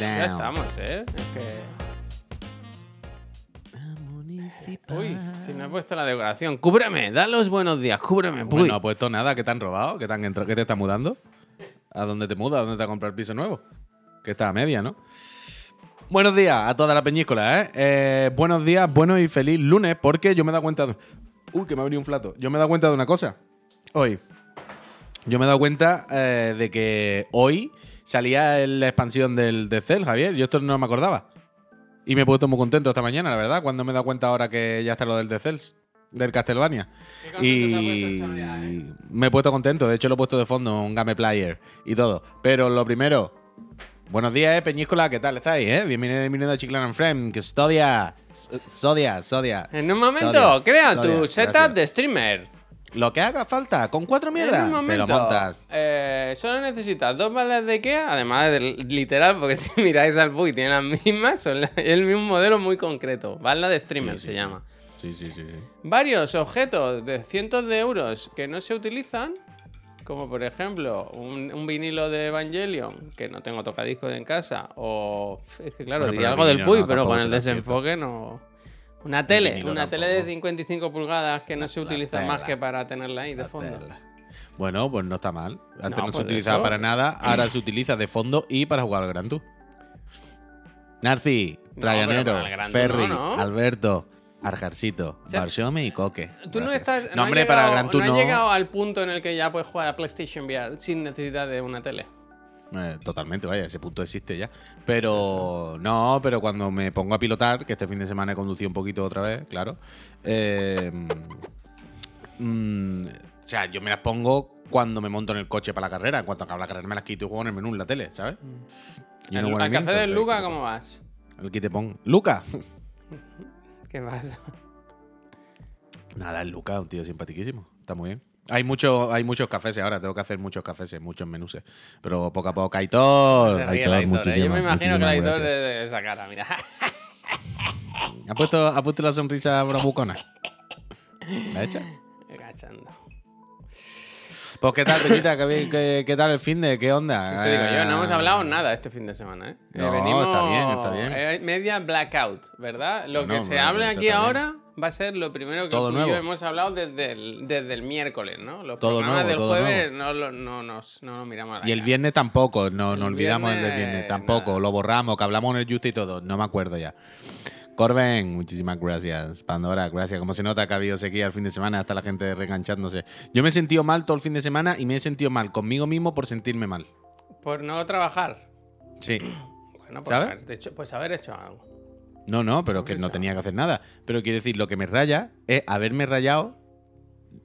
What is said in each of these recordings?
Ya estamos, ¿eh? Es que... Uy, si no he puesto la decoración. Cúbreme, da los buenos días, cúbreme. Bueno, uy. no ha puesto nada. ¿Qué te han robado? ¿Qué te, han entrado? ¿Qué te está mudando? ¿A dónde te mudas? ¿A dónde te vas a comprar piso nuevo? Que está a media, ¿no? Buenos días a toda la peñíscola, ¿eh? Eh, Buenos días, bueno y feliz lunes, porque yo me he dado cuenta. De... Uy, que me ha venido un flato. Yo me he dado cuenta de una cosa. Hoy. Yo me he dado cuenta eh, de que hoy salía la expansión del de Cell, Javier. Yo esto no me acordaba. Y me he puesto muy contento esta mañana, la verdad, cuando me he dado cuenta ahora que ya está lo del The Cells, del Castlevania. Y ¿eh? me he puesto contento, de hecho lo he puesto de fondo, un game player y todo. Pero lo primero, buenos días, eh, Peñíscola, ¿qué tal estáis? Eh? Bienvenido, bienvenido a Chiclan and Friend, que Sodia, Sodia, Sodia. En un momento, Sodia, crea Sodia, tu setup gracias. de streamer. Lo que haga falta, con cuatro En mierdas, te lo montas. eh, solo necesitas dos balas de IKEA, además del literal, porque si miráis al Puy tiene las mismas, son la- el mismo modelo muy concreto. Bala de streamer Sí, se sí. llama. Sí, sí, sí, sí. Varios objetos de cientos de euros que no se utilizan, como por ejemplo un, un vinilo de Evangelion, que no tengo tocadiscos en casa, o es que claro, Bueno, diría algo del Puy, no, pero con el desenfoque no. Una tele, una tele de tampoco. 55 pulgadas que no se utiliza más que para tenerla ahí de fondo. tela. Bueno, pues no está mal. Antes No, no, se pues utilizaba eso. para nada, ahora se utiliza de fondo y para jugar al Gran Tour. Narci, Trayanero, Ferry. Alberto, Arjarcito, sea, Barshome y Coque. Tú no estás. No, hombre, para el Gran Tour no no. has llegado al punto en el que ya puedes jugar a PlayStation VR sin necesidad de una tele. Eh, totalmente, vaya, ese punto existe ya. Pero no, pero cuando me pongo a pilotar, que este fin de semana he conducido un poquito otra vez, claro. eh, mm, o sea, yo me las pongo cuando me monto en el coche para la carrera. En cuanto acabe la carrera me las quito y juego en el menú en la tele, ¿sabes? Al, know what I al café del Luca, ¿qué te ¿cómo vas? El que te pongo. ¡Luca! ¿Qué pasa? Nada, el Luca, un tío simpaticísimo. Está muy bien. Hay, mucho, hay muchos cafés ahora, tengo que hacer muchos cafés, muchos menús. Pero poco a poco. Aitor, Aitor, Aitor, ¿eh? muchísimas, Yo me imagino que Aitor de, esa cara, mira. ¿Ha puesto, ha puesto la sonrisa bravucona? ¿La echas? Agachando. Pues qué tal, Peñita, ¿Qué, qué, qué tal el fin de? ¿Qué onda? Eso digo yo, no hemos Eh, hablado nada este fin de semana, ¿eh? Eh, No, está bien, está bien. eh, media blackout, ¿verdad? Lo No, que no, se hable aquí ahora va a ser lo primero que Todo tú y yo nuevo. hemos hablado desde el, desde el miércoles, ¿no? Los Todo programas nuevo, del todo jueves no, lo- no, nos, no nos miramos a la Y el viernes tampoco, no, nos olvidamos el del viernes, tampoco, nada. lo borramos, que hablamos en el Justo y todo, no me acuerdo ya. Corben, muchísimas gracias. Pandora, gracias. Como se nota que ha habido sequía el fin de semana, hasta la gente reenganchándose. Yo me he sentido mal todo el fin de semana y me he sentido mal conmigo mismo por sentirme mal. Por no trabajar. Sí. Bueno, pues ¿Sabes? haber hecho, pues haber hecho algo. No, no, pero que no tenía que hacer nada. Pero quiero decir, lo que me raya es haberme rayado,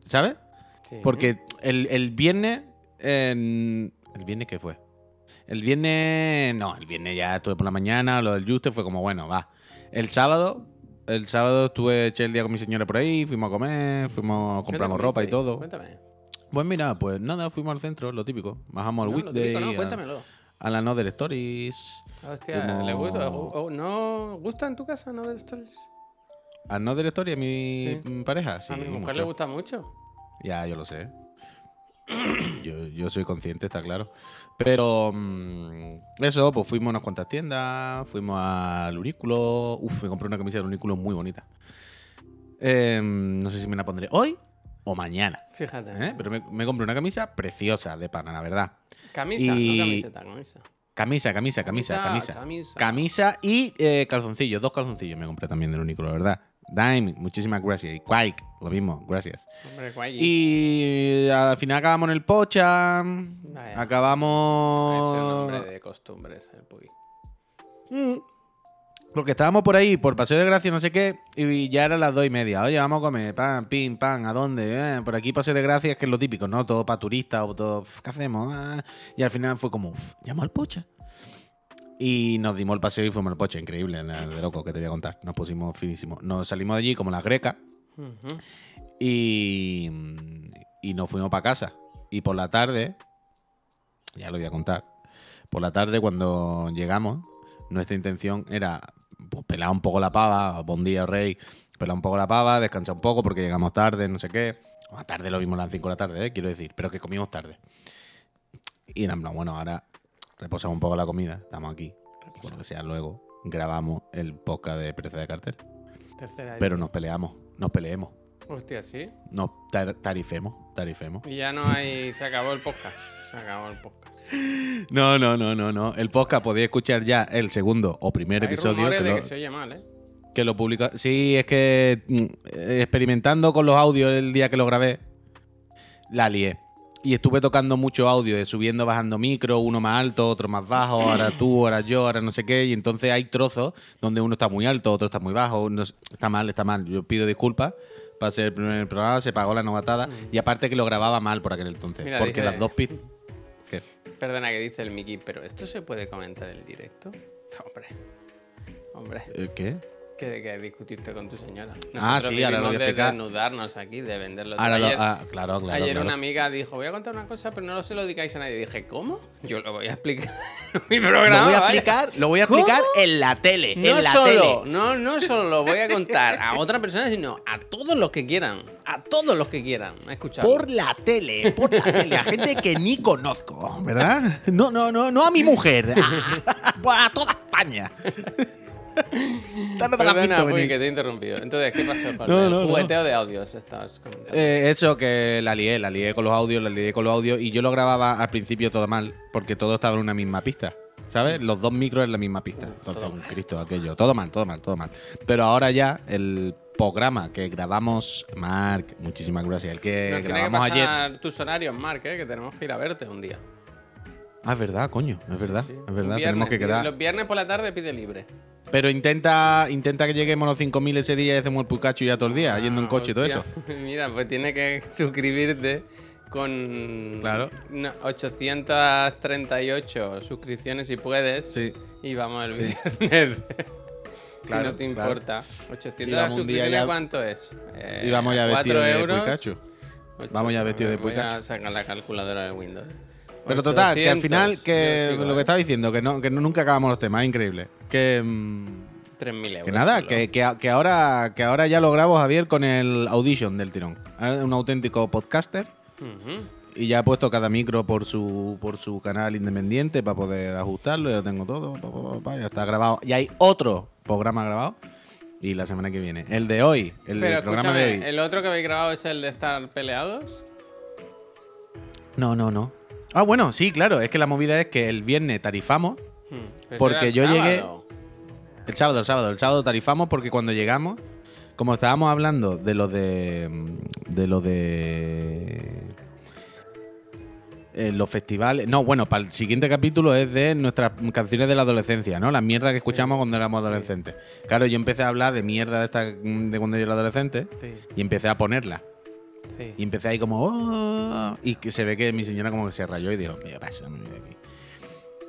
¿sabes? Sí. Porque el, el viernes. ¿El viernes qué fue? El viernes. No, el viernes ya estuve por la mañana, lo del Juste fue como, bueno, va. El sábado. El sábado estuve eché el día con mi señora por ahí, fuimos a comer, fuimos, ¿Qué te compramos ropa y todo. Cuéntame. Pues mira, pues nada, fuimos al centro, lo típico. Bajamos al No, lo weekday, típico, no, a- cuéntamelo. a, la Another Stories. Hostia, Fuimos- ¿le gusta? o- o- ¿No gusta en tu casa no ver stories? ¿A Another Story a mi Sí. pareja? Sí, a mi mujer mucho. le gusta mucho. Ya, yo lo sé. Yo, yo soy consciente, está claro. Pero mm, eso, pues fuimos a unas cuantas tiendas, fuimos al Unículo. Uf, me compré una camisa del Unículo muy bonita. Em, no sé si me la pondré hoy o mañana. Fíjate. ¿eh? Pero me, me compré una camisa preciosa de pana, la verdad. Camisa, Y- no camiseta, camisa. Camisa, camisa, camisa, camisa. camisa. Camisa y eh, calzoncillos, dos calzoncillos me compré también del Unículo, la verdad. Dime, muchísimas gracias. Y Quake, lo mismo, gracias. Hombre. Y al final acabamos en el Pocha. Vaya. Ese Acabamos. nombre de costumbres, el Puy. Mm. Porque estábamos por ahí, por Paseo de Gracia, no sé qué, y ya eran las dos y media. Oye, vamos a comer, pan, pim, pan, ¿a dónde? Eh, por aquí Paseo de Gracia es que es lo típico, ¿no? Todo para turistas o todo. ¿Qué hacemos? Ah. Y al final fue como, uf, llamo al Pocha. Y nos dimos el paseo y fuimos al Pocha, increíble, de loco que te voy a contar. Nos pusimos finísimos. Nos salimos de allí como las grecas. Y, y nos fuimos para casa. Y por la tarde, ya lo voy a contar, por la tarde cuando llegamos, nuestra intención era pues, pelar un poco la pava, buen día rey, pelar un poco la pava, descansar un poco porque llegamos tarde, no sé qué. A tarde lo vimos a las 5 de la tarde, ¿eh? quiero decir, pero que comimos tarde. Y en plan, bueno, ahora reposamos un poco la comida, estamos aquí. Y por lo que sea, luego grabamos el podcast de precio de cartel. Tercera Pero nos peleamos, nos peleemos, Hostia, sí. nos tar- tarifemos, tarifemos. Y ya no hay. Se acabó el podcast. Se acabó el podcast. No, no, no, no, no. El podcast podéis escuchar ya el segundo o primer hay episodio que de lo, que se oye mal, ¿eh? que lo publica. Sí, es que mm, experimentando con los audios el día que lo grabé, la lié. Y estuve tocando mucho audio, de subiendo, bajando micro, uno más alto, otro más bajo, ahora tú, ahora yo, ahora no sé qué. Y entonces hay trozos donde uno está muy alto, otro está muy bajo. uno es- está mal, está mal. Yo pido disculpas. Para ser el primer programa, se pagó la novatada. Y aparte que lo grababa mal por aquel entonces. Mira, porque dice- las dos pistas. Perdona que dice el Mickey, pero ¿esto se puede comentar en el directo? Hombre. Hombre. ¿El ¿Qué? Que, que discutiste con tu señora. Ah, sí, ahora lo voy a de explicar. desnudarnos aquí, de venderlo. Ahora lo- ayer ah, claro, claro. ayer claro. una amiga dijo, voy a contar una cosa, pero no se lo digáis a nadie. dije, ¿cómo? Yo lo voy a explicar en mi programa. Lo voy a vaya. explicar, lo voy a ¿Cómo? explicar en la tele. No en la solo, tele. no, no solo lo voy a contar a otra persona, sino a todos los que quieran. A todos los que quieran. Escuchar. Por la tele, por la tele, a gente que ni conozco, ¿verdad? No, no, no, no a mi mujer, a, a toda España. Perdona, Puy, que te he interrumpido. Entonces, ¿qué pasó? No, el no. jugueteo de audios comentando. Eh, eso que la lié, la lié con los audios, la lié con los audios y yo lo grababa al principio todo mal, porque todo estaba en una misma pista. ¿Sabes? Los dos micros en la misma pista. Entonces, un. Cristo, aquello. Todo mal, todo mal, todo mal. Pero ahora ya, el programa que grabamos, Mark, muchísimas gracias. El que Nos tiene que grabamos ayer. tus horarios, Mark, ¿eh? que tenemos que ir a verte un día. Ah, es verdad, coño, es verdad, Sí. es verdad, viernes. tenemos que quedar. Los viernes por la tarde pide libre. Pero intenta, intenta que lleguemos a los 5.000 ese día y hacemos el Pikachu ya todo el día, yendo en coche y todo eso. Mira, pues tiene que suscribirte con Claro. no, 838 suscripciones si puedes. Sí. Y vamos el viernes. si Claro, no te claro. importa. 800 un día suscripciones, ya- ¿cuánto es? Eh, Y vamos ya 4 vestidos de euros. Vamos ya vestidos de Voy a sacar la calculadora de Windows. Pero total, que al 800, final, que sigo, lo que eh. estaba diciendo, que no, que no- nunca acabamos los temas, es increíble. Que, mm, 3.000 euros. que nada, que, que, que ahora, que ahora ya lo grabo Javier con el Audition del tirón. Un auténtico podcaster y ya he puesto cada micro por su, por su canal independiente para poder ajustarlo, ya tengo todo, pa, pa, pa, pa, ya está grabado. Y hay otro programa grabado y la semana que viene. El de hoy, el Pero programa de hoy. ¿el otro que habéis grabado es el de estar peleados? No, no, no. Ah, bueno, sí, claro. Es que la movida es que el viernes tarifamos. Hmm, Porque yo el llegué- sábado. El sábado, el sábado. El sábado tarifamos porque cuando llegamos, como estábamos hablando de lo de. de lo de. eh, los festivales. No, bueno, para el siguiente capítulo es de nuestras canciones de la adolescencia, ¿no? Las mierdas que escuchamos cuando éramos adolescentes. Claro, yo empecé a hablar de mierda de, esta, de cuando yo era adolescente Sí, y empecé a ponerla. Sí. Y empecé ahí como. "Oh", y que se ve que mi señora como que se rayó y dijo, mira, pásame de aquí.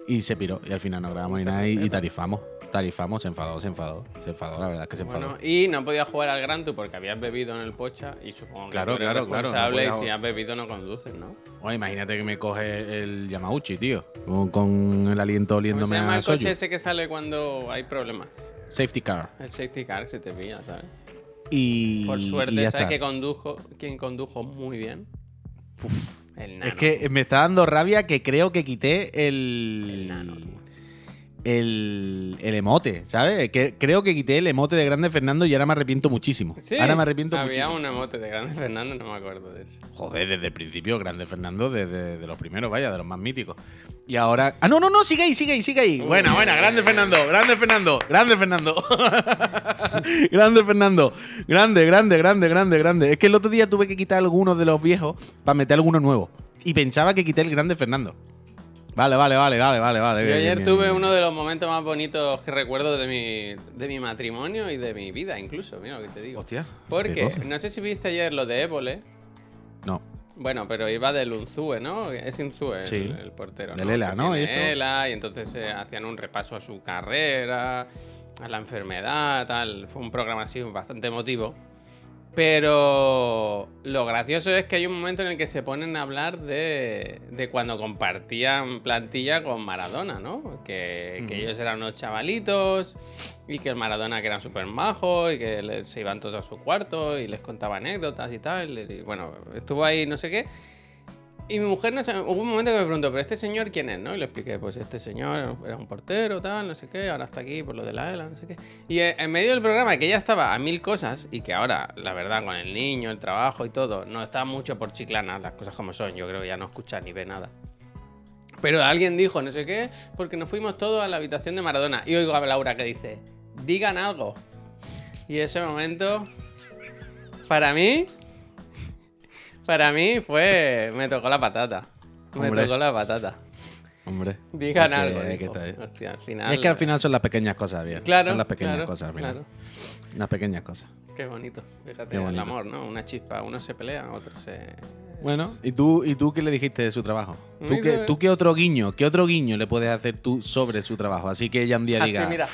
Y se piró. Y al final no grabamos ni nada y, y tarifamos. Tarifamos, se enfadó, se enfadó. Se enfadó, la verdad es que se enfadó. Bueno, y no podía jugar al Gran Tour porque habías bebido en el pocha y supongo que Claro, tú eres claro, claro, no y si has bebido no conduces, ¿no? Imagínate que me coge el Yamauchi, tío. Con, con el aliento ¿Cómo oliéndome se llama a el coche soyu. ese que sale cuando hay problemas? Safety car. El safety car que se te pilla, ¿sabes? Y. Por y suerte, ya ¿sabes está. que condujo, quien condujo muy bien? el nano. Es que me está dando rabia que creo que quité El el. nano. El, el emote, ¿sabes? Que, creo que quité el emote de Grande Fernando y ahora me arrepiento muchísimo. Sí, ahora me arrepiento Había muchísimo. un emote de Grande Fernando, no me acuerdo de eso. Joder, desde el principio, Grande Fernando, desde de los primeros, vaya, de los más míticos. Y ahora. ¡Ah, no, no, no! Sigue ahí, sigue ahí, sigue ahí. Uy, buena, buena, Grande. Fernando, Grande Fernando, Grande Fernando. grande Fernando. Grande, grande, grande, grande, grande. Es que el otro día tuve que quitar algunos de los viejos para meter alguno nuevo. Y pensaba que quité el Grande Fernando. Vale, vale, vale, vale, vale, vale. Yo bien, ayer bien, tuve bien, uno de los momentos más bonitos que recuerdo de mi, de mi matrimonio y de mi vida, incluso. Mira lo que te digo. Hostia. ¿qué Porque, no sé si viste ayer lo de Évole. No. Bueno, pero iba del Unzue, ¿no? Es Unzue el, Sí. el portero. Del ELA, Que ¿no? Y esto. ELA, y entonces eh, hacían un repaso a su carrera, a la enfermedad, tal. Fue un programa así bastante emotivo. Pero lo gracioso es que hay un momento en el que se ponen a hablar de, de cuando compartían plantilla con Maradona, ¿no? Que, ellos eran unos chavalitos y que el Maradona que eran súper majos y que se iban todos a su cuarto y les contaba anécdotas y tal. Y bueno, estuvo ahí no sé qué. Y mi mujer, no sé, hubo un momento que me preguntó, ¿pero este señor quién es? ¿no? Y le expliqué, pues este señor era un portero, tal, no sé qué, ahora está aquí por lo de la ELA, no sé qué. Y en medio del programa, que ella estaba a mil cosas y que ahora, la verdad, con el niño, el trabajo y todo, no está mucho por chiclana, las cosas como son, yo creo que ya no escucha ni ve nada. Pero alguien dijo, no sé qué, porque nos fuimos todos a la habitación de Maradona. Y oigo a Laura que dice, digan algo. Y ese momento, para mí, para mí fue. Me tocó la patata. Me Hombre. tocó la patata. Hombre. Digan que- algo. es que dijo. bien. Hostia, al final. Es que al final son las pequeñas cosas, bien. Claro. Son las pequeñas claro, cosas al final. claro. Las pequeñas cosas. Qué bonito. Fíjate, Qué bonito. el amor, ¿no? Una chispa. Unos se pelean, otros se. Bueno, ¿y tú, ¿y tú qué le dijiste de su trabajo? ¿Tú qué. ¿Tú qué otro guiño, qué otro guiño le puedes hacer tú sobre su trabajo? Así que ella un día Así, diga. mira.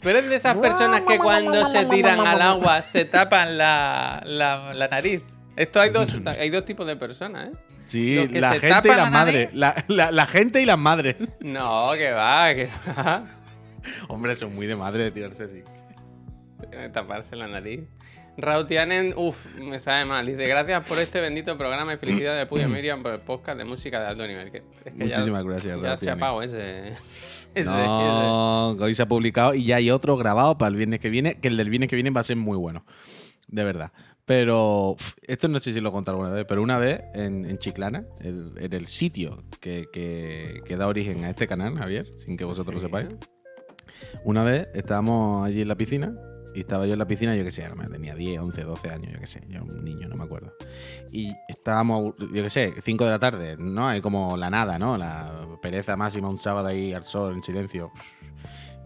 Tú eres de esas personas que cuando se tiran al agua se tapan la, la, la nariz. Esto hay dos, hay dos tipos de personas, ¿eh? Sí, la se gente y las la madres. La, la- la gente y las madres. No, que va, que va. Hombre, son muy de madre de tirarse así. Eh, Taparse la nariz. Rautianen, uff, me sabe mal. Dice, gracias por este bendito programa y felicidades de Puyo Miriam por el podcast de música de alto nivel. Que, es que ya- Muchísimas gracias, Ya se Rautianen. apagó ese. No, hoy se ha publicado y ya hay otro grabado para el viernes que viene, que el del viernes que viene va a ser muy bueno. De verdad. Pero esto no sé si lo he contado alguna vez, pero una vez en, en Chiclana, el- en el sitio que, que- que da origen a este canal, Javier, sin que vosotros lo sepáis, una vez estábamos allí en la piscina y estaba yo en la piscina, yo qué sé, me tenía 10, 11, 12 años, yo qué sé, yo era un niño, no me acuerdo. Y estábamos, yo qué sé, 5 de la tarde, ¿no? Hay como la nada, ¿no? La pereza máxima, un sábado ahí al sol, en silencio.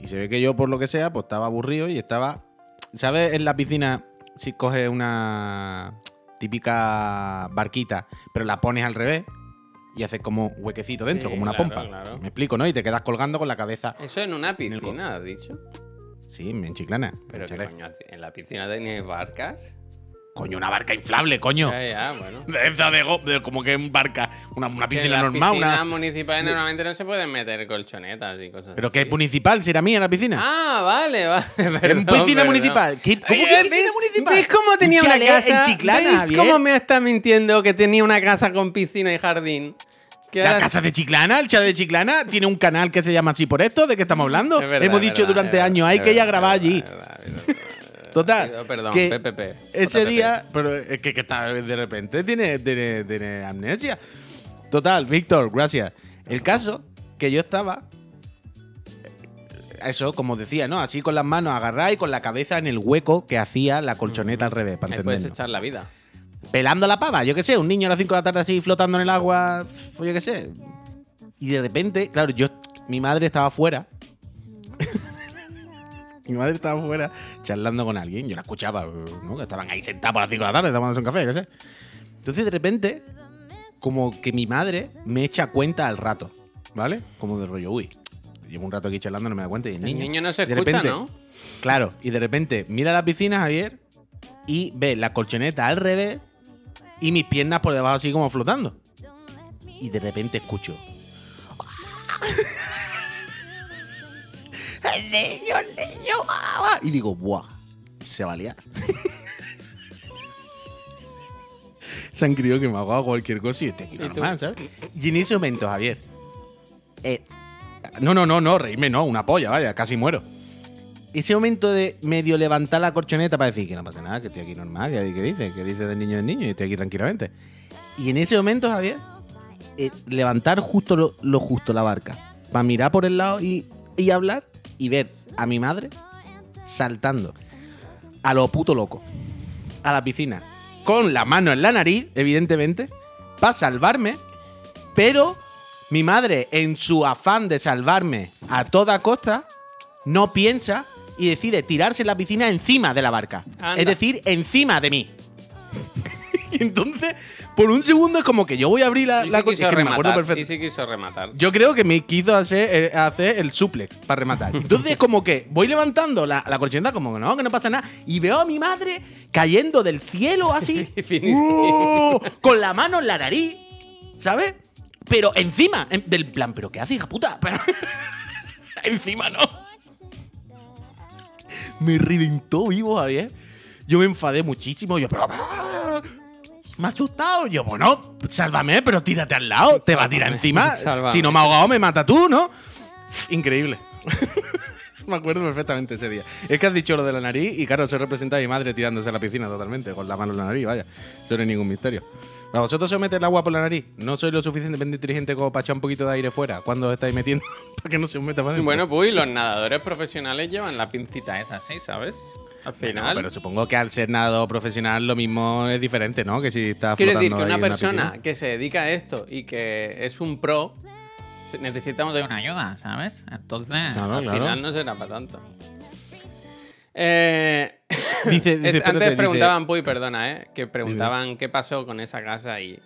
Y se ve que yo, por lo que sea, pues estaba aburrido y estaba, ¿sabes? En la piscina, si coges una típica barquita, pero la pones al revés y haces como huequecito dentro, Sí, como una claro, pompa. claro. Me explico, ¿no? Y te quedas colgando con la cabeza. Eso en una piscina, has dicho. Sí, en Chiclana. Pero en qué coño, en la piscina tenéis barcas. Coño, una barca inflable, coño. Ya, ya, bueno. De de, de como que en barca, una, una Que en piscina las normal, piscinas una. municipales normalmente no se pueden meter colchonetas y cosas Pero así. que es municipal, si era mía la piscina. Ah, vale, vale. en perdón, piscina perdón. municipal. ¿Qué, ¿Cómo Oye, que piscina ¿ves- municipal? ¿Ves cómo tenía Un una chalet casa? en Chiclana, ¿Veis Javier? cómo me está mintiendo que tenía una casa con piscina y jardín? La casa de Chiclana, el chat de Chiclana, tiene un canal que se llama así por esto, ¿de qué estamos hablando? Es verdad, Hemos dicho verdad, durante años, hay que ir a grabar allí. Total, Perdón, que PPP. Ese día, pero es que, que está de repente tiene, tiene, tiene amnesia. Total, Víctor, gracias. El caso que yo estaba, eh, eso, como decía, ¿no? Así con las manos agarradas y con la cabeza en el hueco que hacía la colchoneta al revés, para Ahí puedes echar la vida. Pelando la pava, yo qué sé, un niño a las 5 de la tarde así flotando en el agua, yo qué sé. Y de repente, claro, yo, mi madre estaba fuera. mi madre estaba fuera charlando con alguien, yo la escuchaba, ¿no? Que estaban ahí sentados a las 5 de la tarde tomándose un café, qué sé. Entonces de repente, como que mi madre me echa cuenta al rato, ¿vale? Como de rollo, uy, llevo un rato aquí charlando, no me da cuenta y el El niño. niño no se de escucha, repente, ¿no? Claro, y de repente mira la piscina, Javier, y ve la colchoneta al revés y mis piernas por debajo así como flotando. Y de repente escucho. ¡El niño, el niño! guau, guau". Y digo, ¡buah! Se va a liar. Se han creído que me ha ahogado cualquier cosa y estoy aquí ¿sabes? Y en ese momento, Javier. eh, no, no, no, no, reírme, no, una polla, vaya, casi muero ese momento de medio levantar la corchoneta para decir que no pasa nada, que estoy aquí normal, que, que dice, que dice del niño del niño y estoy aquí tranquilamente. Y en ese momento, Javier, eh, levantar justo lo, justo la barca, para mirar por el lado y, y hablar y ver a mi madre saltando a lo puto loco a la piscina con la mano en la nariz, evidentemente, para salvarme, pero mi madre, en su afán de salvarme a toda costa, no piensa y decide tirarse en la piscina encima de la barca. Anda. Es decir, encima de mí. y entonces, por un segundo es como que yo voy a abrir la, Y la cosa- quiso es que me rematar. perfecto. Y sí quiso rematar. Yo creo que me quiso hacer, eh, hacer el suplex para rematar. Entonces, es como que voy levantando la, la como que no, que no pasa nada. Y veo a mi madre cayendo del cielo así. ¡uh! con la mano en la nariz. ¿Sabes? Pero encima, en- del plan, ¿pero qué hace, hija puta? Pero- encima no. Me reventó vivo, Javier. Yo me enfadé muchísimo. Yo, pero. Me ha asustado. Yo, bueno, sálvame, pero tírate al lado. Te va a tirar encima. sálvame. Si no me ha ahogado, me mata tú, ¿no? Increíble. me acuerdo perfectamente ese día. Es que has dicho lo de la nariz y, claro, se representa a mi madre tirándose a la piscina totalmente, con la mano en la nariz, vaya. Eso no es ningún misterio. ¿A vosotros se os mete el agua por la nariz? ¿No sois lo suficientemente inteligente como para echar un poquito de aire fuera cuando os estáis metiendo? para que no se os meta para adentro. Bueno, pues los nadadores profesionales llevan la pincita esa así, ¿sabes? Al No, final. pero supongo que al ser nadador profesional lo mismo es diferente, ¿no? Que si está Quiero decir que una persona que se dedica a esto y que es un pro necesitamos de una ayuda, ¿sabes? Entonces, Claro, al claro. final no será para tanto. Eh, Dice, es- dice, espérate, antes dice- preguntaban, Puy, perdona, ¿eh? Que preguntaban qué pasó con esa casa y.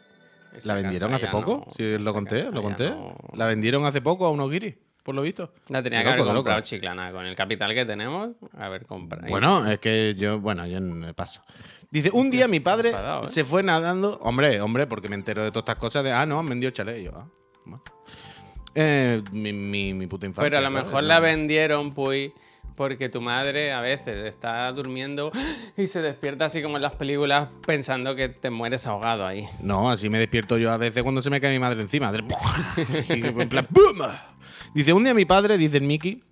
esa ¿La vendieron hace poco? no- sí, lo conté, lo conté. no- La vendieron hace poco a unos guiris, por lo visto. La tenía que haber comprado Chiclana. Con el capital que tenemos, haber comprado. Bueno, es que yo, bueno, yo no paso. Dice, un día mi padre enfadado, ¿eh? se fue nadando. Hombre, hombre, porque me entero de todas estas cosas de, ah, no, han vendido chalet. Y yo, ah. Eh, mi, mi, mi puta infancia. Pero a lo ¿sabes? mejor la vendieron, pues, porque tu madre a veces está durmiendo y se despierta así como en las películas pensando que te mueres ahogado ahí. No, así me despierto yo a veces cuando se me cae mi madre encima. De- y en plan, ¡pum! Dice, un día mi padre, dice el Mickey,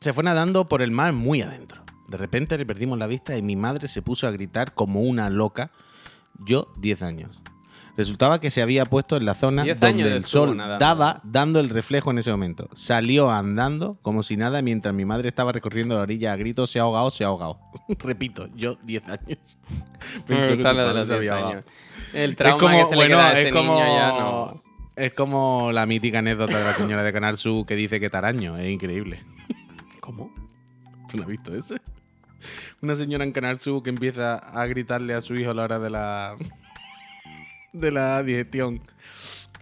se fue nadando por el mar muy adentro. De repente le perdimos la vista y mi madre se puso a gritar como una loca. Yo, 10 años. Resultaba que se había puesto en la zona 10 donde el sol daba dando el reflejo en ese momento. Salió andando como si nada mientras mi madre estaba recorriendo la orilla a gritos, se ha ahogado, se ha ahogado. Repito, yo 10 años. Me Pensó que lo de los se 10 había ahogado. años. El Es trauma como, que se le bueno, queda a es como, niño ya no... es como la mítica anécdota de la señora de Canal Sur que dice que taraño. Es increíble. ¿Cómo? ¿Tú no has visto ese? Una señora en Canal Sur que empieza a gritarle a su hijo a la hora de la de la digestión.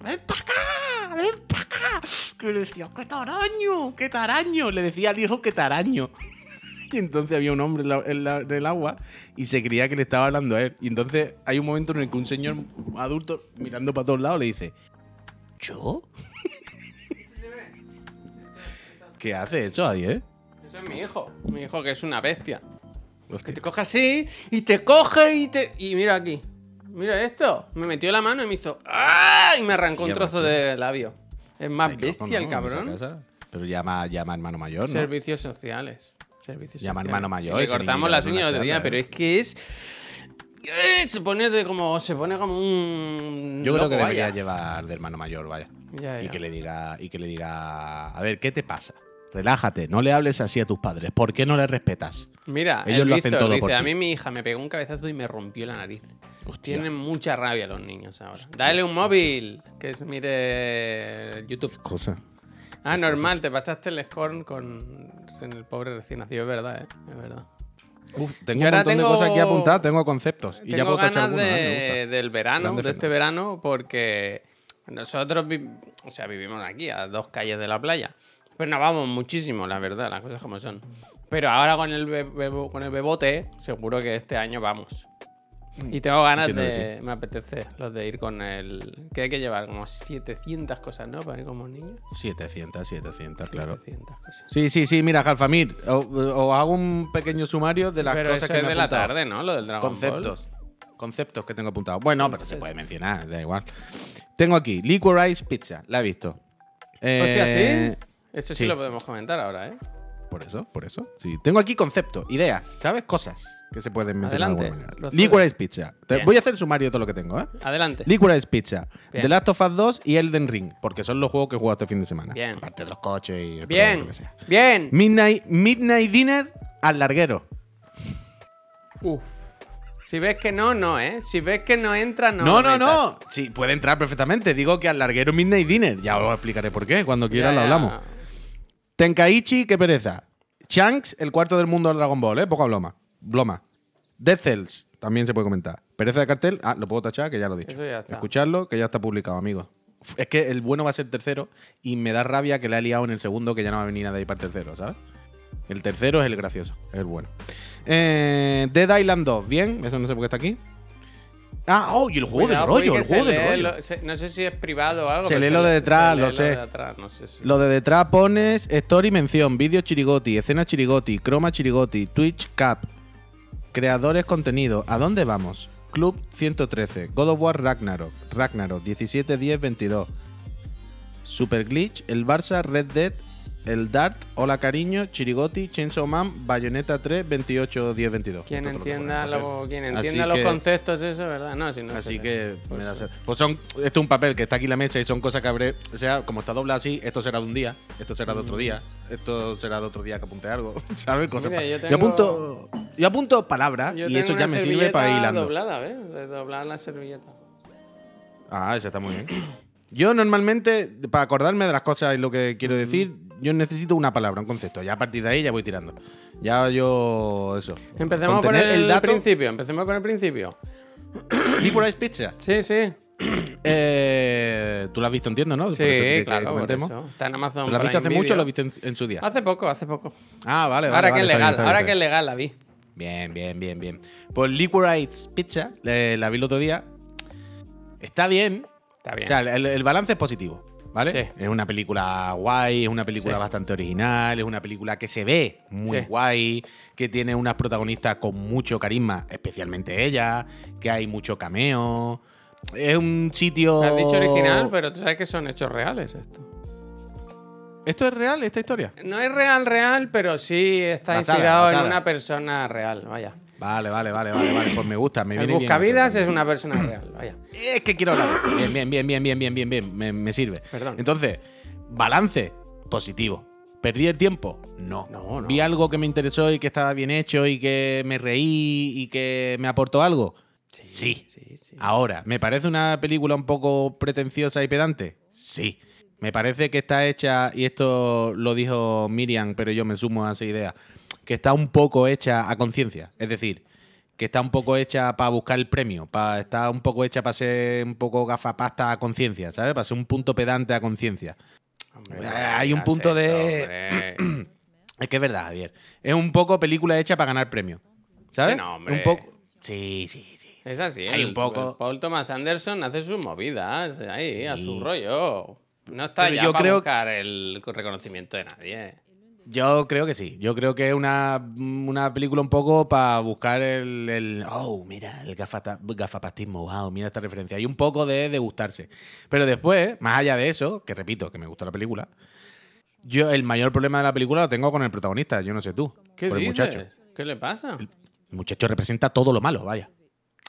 ¡Ven para acá! ¡Ven para acá! Que le decía, ¡qué taraño! ¡Qué taraño! Le decía al hijo que taraño. Y entonces había un hombre en, la- en la- en el agua y se creía que le estaba hablando a él. Y entonces hay un momento en el que un señor adulto mirando para todos lados le dice, ¿yo? ¿Qué hace eso ahí, eh? Ese es mi hijo. Mi hijo que es una bestia. Que Hostia. te coge así y te coge y te... Y mira aquí. Mira esto. Me metió la mano y me hizo... ¡Ah! Y me arrancó un trozo de labio. Es más Ay, bestia el cabrón. Pero llama, llama hermano mayor, ¿no? Servicios sociales. Servicios Llama sociales. hermano mayor, Le cortamos las uñas el otro día, pero ¿eh? es que es. ¡Eh! Se pone de como. Se pone como un. Yo creo loco, que debería vaya. llevar de hermano mayor, vaya. Ya, Y que le diga, y que le diga, a ver, ¿qué te pasa? Relájate, no le hables así a tus padres. ¿Por qué no le respetas? Mira, Ellos el lo hacen Víctor todo dice, por a ti". mí mi hija me pegó un cabezazo y me rompió la nariz. Hostia. Tienen mucha rabia los niños ahora. Dale un móvil, que es, mire YouTube. Cosa. Ah, normal, te pasaste el scorn con el pobre recién nacido, es verdad, ¿eh? Es verdad. Uf, tengo un montón tengo- de cosas aquí apuntadas, tengo conceptos. Y ya puedo ganas algunos, ¿eh? De- del verano, de este verano, porque nosotros vi- o sea, vivimos aquí, a dos calles de la playa. Pero no vamos muchísimo, la verdad, las cosas como son. Pero ahora con el, be- bebo- con el bebote, seguro que este año vamos. Y tengo ganas Entiendo de. Me apetece los de ir con el. Que hay que llevar como 700 cosas, ¿no? Para ir como niños. 700, 700, claro. 700 cosas. Sí, sí, sí, mira, Jalfamir, os hago un pequeño sumario de las Pero cosas eso que es me de la tarde, ¿no? Lo del Dragon Ball. Conceptos. Conceptos que tengo apuntados. Bueno, pero se Conceptos. puede mencionar, da igual. Tengo aquí Liquor Ice Pizza, la he visto. Hostia, Eh, ¿sí? Eso sí, sí. lo podemos comentar ahora, ¿eh? Por eso, por eso. Sí. Tengo aquí conceptos, ideas, ¿sabes? Cosas que se pueden mencionar. de Adelante, alguna manera. Pizza. Bien. voy a hacer sumario de todo lo que tengo, ¿eh? Adelante. Liquor Ice Pizza, Bien. The Last of Us 2 y Elden Ring, porque son los juegos que he jugado este fin de semana. Bien. Aparte de los coches y el Bien, lo que sea. bien. Midnight, Midnight Dinner al larguero. Uf. Si ves que no, no, ¿eh? Si ves que no entra, no. No, no, no. Sí, puede entrar perfectamente. Digo que al larguero Midnight Dinner. Ya os explicaré por qué. Cuando Ya, quieras lo ya. Tenkaichi, qué pereza. Shanks, el cuarto del mundo del Dragon Ball, ¿eh? Poca bloma. Bloma. Death Cells, también se puede comentar. Pereza de cartel, ah, lo puedo tachar, que ya lo he dicho. Eso ya está. Escucharlo, que ya está publicado, amigos. Es que el bueno va a ser tercero y me da rabia que le ha liado en el segundo, que ya no va a venir nada ahí para el tercero, ¿sabes? El tercero es el gracioso, es el bueno. Eh, Dead Island 2, bien, eso no sé por qué está aquí. Ah, oh, y el juego Cuidado, del rollo, el juego del rollo. lo- se- no sé si es privado o algo. Se lee lo de detrás, lo sé. de atrás, no sé si- Lo de detrás pones story mención, vídeo chirigoti, escena chirigoti, croma chirigoti, Twitch cap. Creadores contenido. ¿A dónde vamos? Club 113. God of War Ragnarok. Ragnarok 17 10 22. Super Glitch, el Barça, Red Dead, el Dart, Hola Cariño, Chirigoti, Chainsaw Man, Bayonetta 3, 28 10 22. Quien entienda, lo- quien los que- conceptos, eso, ¿verdad? No, si no Así que Pues me da sí. sed. Pues son, esto es un papel que está aquí en la mesa y son cosas que habré. O sea, como está doblado así, esto será de un día, esto será de otro día, esto será de otro día que apunte algo, ¿sabes? Cosas Mira, yo apunto, yo apunto palabras Yo y eso ya me sirve para ir hilando. doblada, ¿ves? De doblar la servilleta. Ah, esa está muy bien. Yo normalmente, para acordarme de las cosas y lo que quiero decir, yo necesito una palabra, un concepto. Ya a partir de ahí ya voy tirando. Ya yo. Eso. Empecemos Con el, dato- principio, empecemos por el principio. Licorice Pizza. Sí, sí. Eh, Tú la has visto, entiendo, ¿no? Sí, que claro, por eso. Está en Amazon ¿Tú la has visto hace mucho o la viste en, en su día? Hace poco, hace poco. Ah, vale, vale. ahora vale, que es bien, legal, bien, ahora que es legal la vi. Bien, bien, bien, bien. Pues Licorice Pizza, eh, la vi el otro día. Está bien. Está bien. O sea, el, el balance es positivo, ¿vale? Sí. Es una película guay, es una película Sí. bastante original, es una película que se ve muy Sí. guay, que tiene unas protagonistas con mucho carisma, especialmente ella, que hay mucho cameo. Es un sitio. Has dicho original, pero tú sabes que son hechos reales esto. ¿Esto es real, esta historia? No es real, real, pero sí está Basada, inspirado basada. en una persona real, vaya. Vale, vale, vale, vale, vale. Pues me gusta, me El viene bien. Buscavidas es una persona real, vaya. Es que quiero hablar. Bien, bien, bien, bien, bien, bien, bien, bien. Me, me sirve. Perdón. Entonces, balance, positivo. ¿Perdí el tiempo? No. No, no. ¿Vi algo que me interesó y que estaba bien hecho y que me reí y que me aportó algo? Sí. Sí, sí. Ahora, ¿me parece una película un poco pretenciosa y pedante? Sí. Me parece que está hecha, y esto lo dijo Miriam, pero yo me sumo a esa idea, que está un poco hecha a conciencia. Es decir, que está un poco hecha para buscar el premio, para está un poco hecha para ser un poco gafapasta a conciencia, ¿sabes? Para ser un punto pedante a conciencia. Eh, hay un punto esto, de- hombre. Es que es verdad, Javier. Es un poco película hecha para ganar premio. ¿Sabes? No. Un poco. Sí, sí, sí. Es así, Hay el- un poco- Paul Thomas Anderson hace sus movidas ahí, a su rollo. No está Pero ya yo para creo- buscar el reconocimiento de nadie. Yo creo que sí. Yo creo que es una, una película un poco para buscar el, el- Oh, mira, el gafata- gafapastismo. Wow, mira esta referencia. Hay un poco de degustarse. Pero después, más allá de eso, que repito, que me gustó la película, yo el mayor problema de la película lo tengo con el protagonista. Yo no sé tú. ¿Qué el dices? muchacho. ¿Qué le pasa? El muchacho representa todo lo malo, vaya.